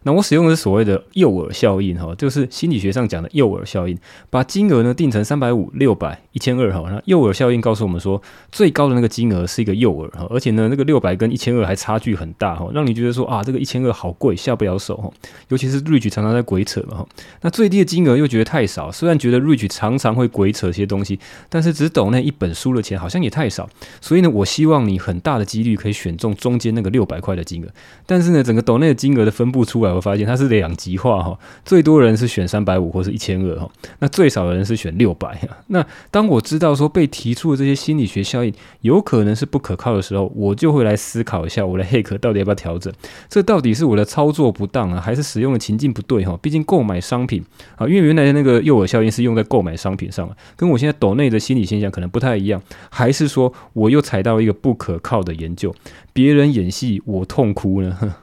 那我使用的是所谓的诱饵效应哈，就是心理学上讲的诱饵效应，把金额呢定成三百五、六百、一千二哈。那诱饵效应告诉我们说，最高的那个金额是一个诱饵哈，而且呢，那个六百跟一千二还差距很大哈，让你觉得说啊，这个一千二好贵，下不了手哈。尤其是 Rich 常常在鬼扯嘛哈。那最低的金额又觉得太少，虽然觉得 Rich 常常会鬼扯些东西，但是只懂那一本书的钱好像也太少。所以呢，我希望你很大的几率可以选中中间那个六百块的金额。但是呢，整个抖内的金额的分布出来。我发现它是两极化哈，最多人是选三百五或是一千二哈，那最少的人是选六百。那当我知道说被提出的这些心理学效应有可能是不可靠的时候，我就会来思考一下，我的黑客到底要不要调整？这到底是我的操作不当啊，还是使用的情境不对哈？毕竟购买商品啊，因为原来的那个诱饵效应是用在购买商品上了，跟我现在抖内的心理现象可能不太一样，还是说我又踩到一个不可靠的研究？别人演戏，我痛哭呢？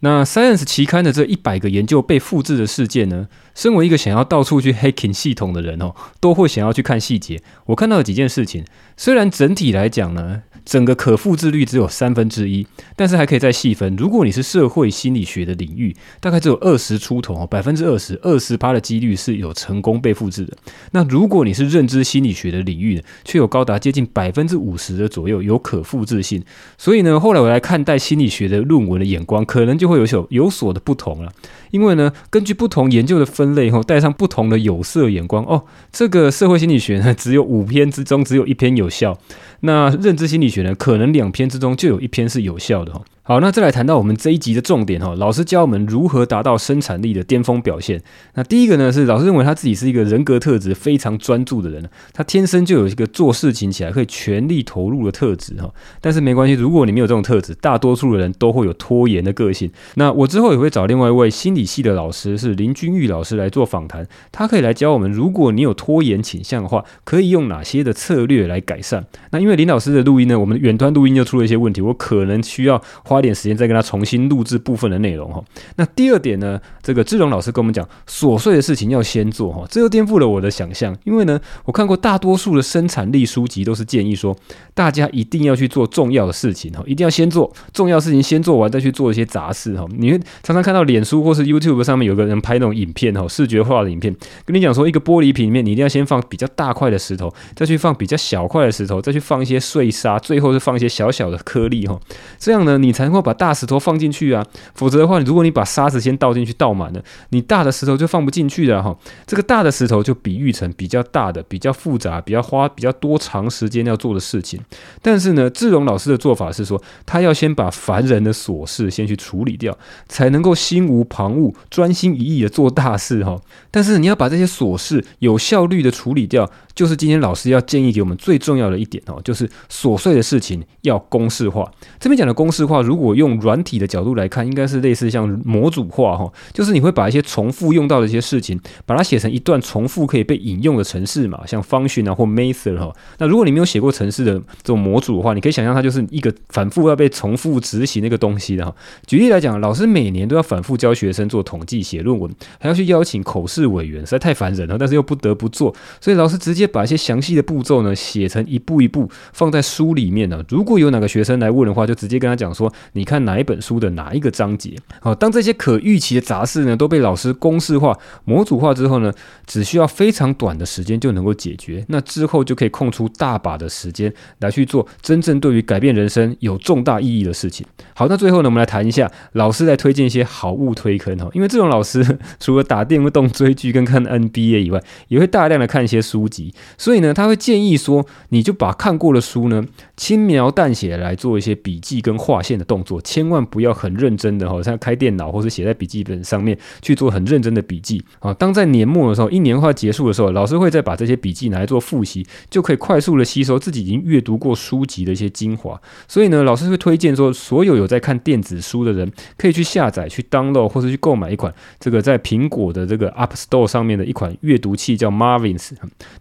那 Science 期刊的这一百个研究被复制的事件呢，身为一个想要到处去 hacking 系统的人哦，都会想要去看细节。我看到了几件事情，虽然整体来讲呢。整个可复制率只有三分之一，但是还可以再细分。如果你是社会心理学的领域，大概只有二十出头，百分之二十，二十趴的几率是有成功被复制的。那如果你是认知心理学的领域呢，却有高达接近百分之五十的左右有可复制性。所以呢，后来我来看待心理学的论文的眼光，可能就会有所有所的不同了。因为呢，根据不同研究的分类后，带上不同的有色眼光哦。这个社会心理学呢，只有五篇之中只有一篇有效。那认知心理学可能两篇之中就有一篇是有效的哈。好，那再来谈到我们这一集的重点哈，老师教我们如何达到生产力的巅峰表现。那第一个呢，是老师认为他自己是一个人格特质非常专注的人，他天生就有一个做事情起来可以全力投入的特质哈。但是没关系，如果你没有这种特质，大多数的人都会有拖延的个性。那我之后也会找另外一位心理系的老师，是林君玉老师来做访谈，他可以来教我们，如果你有拖延倾向的话，可以用哪些的策略来改善。那因为林老师的录音呢，我们远端录音又出了一些问题，我可能需要花。花点时间再跟他重新录制部分的内容哈。那第二点呢，这个志荣老师跟我们讲，琐碎的事情要先做哈，这又颠覆了我的想象。因为呢，我看过大多数的生产力书籍都是建议说，大家一定要去做重要的事情哈，一定要先做重要事情，先做完再去做一些杂事哈。你会常常看到脸书或是 YouTube 上面有个人拍那种影片哈，视觉化的影片，跟你讲说，一个玻璃瓶里面你一定要先放比较大块的石头，再去放比较小块的石头，再去放一些碎沙，最后是放一些小小的颗粒哈。这样呢，你才。然后把大石头放进去啊，否则的话，如果你把沙子先倒进去，倒满了，你大的石头就放不进去了哈。这个大的石头就比喻成比较大的、比较复杂、比较花比较多长时间要做的事情。但是呢，志荣老师的做法是说，他要先把烦人的琐事先去处理掉，才能够心无旁骛、专心一意的做大事哈。但是你要把这些琐事有效率的处理掉。就是今天老师要建议给我们最重要的一点哦，就是琐碎的事情要公式化。这边讲的公式化，如果用软体的角度来看，应该是类似像模组化哈，就是你会把一些重复用到的一些事情，把它写成一段重复可以被引用的程式嘛，像 function 啊或 method 哈。那如果你没有写过程式的这种模组的话，你可以想象它就是一个反复要被重复执行那个东西的哈。举例来讲，老师每年都要反复教学生做统计、写论文，还要去邀请口试委员，实在太烦人了，但是又不得不做，所以老师直接。把一些详细的步骤呢写成一步一步放在书里面呢。如果有哪个学生来问的话，就直接跟他讲说：“你看哪一本书的哪一个章节？”好，当这些可预期的杂事呢都被老师公式化、模组化之后呢，只需要非常短的时间就能够解决。那之后就可以空出大把的时间来去做真正对于改变人生有重大意义的事情。好，那最后呢，我们来谈一下老师来推荐一些好物推坑哈。因为这种老师 除了打电动、追剧跟看 NBA 以外，也会大量的看一些书籍。所以呢，他会建议说，你就把看过的书呢，轻描淡写来做一些笔记跟划线的动作，千万不要很认真的哈，像开电脑或是写在笔记本上面去做很认真的笔记啊。当在年末的时候，一年快结束的时候，老师会再把这些笔记拿来做复习，就可以快速的吸收自己已经阅读过书籍的一些精华。所以呢，老师会推荐说，所有有在看电子书的人，可以去下载、去 download 或者去购买一款这个在苹果的这个 App Store 上面的一款阅读器，叫 Marvins。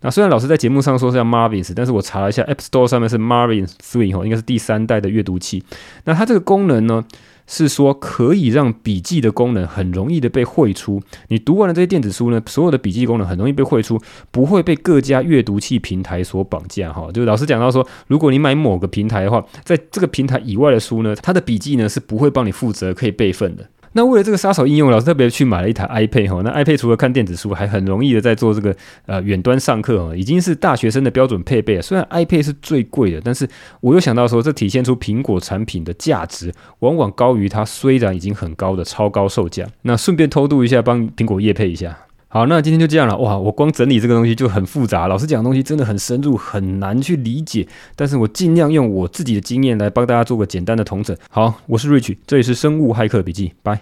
那虽然老师在节目上说是叫 Marvins，但是我查了一下 App Store 上面是 Marvins Three 哈，应该是第三代的阅读器。那它这个功能呢，是说可以让笔记的功能很容易的被汇出。你读完了这些电子书呢，所有的笔记功能很容易被汇出，不会被各家阅读器平台所绑架哈。就老师讲到说，如果你买某个平台的话，在这个平台以外的书呢，它的笔记呢是不会帮你负责可以备份的。那为了这个杀手应用，老师特别去买了一台 iPad 哈。那 iPad 除了看电子书，还很容易的在做这个呃远端上课哦，已经是大学生的标准配备了。虽然 iPad 是最贵的，但是我又想到说，这体现出苹果产品的价值往往高于它虽然已经很高的超高售价。那顺便偷渡一下，帮苹果业配一下。好，那今天就这样了。哇，我光整理这个东西就很复杂，老师讲的东西真的很深入，很难去理解。但是我尽量用我自己的经验来帮大家做个简单的统整。好，我是 Rich，这里是生物骇客笔记，拜。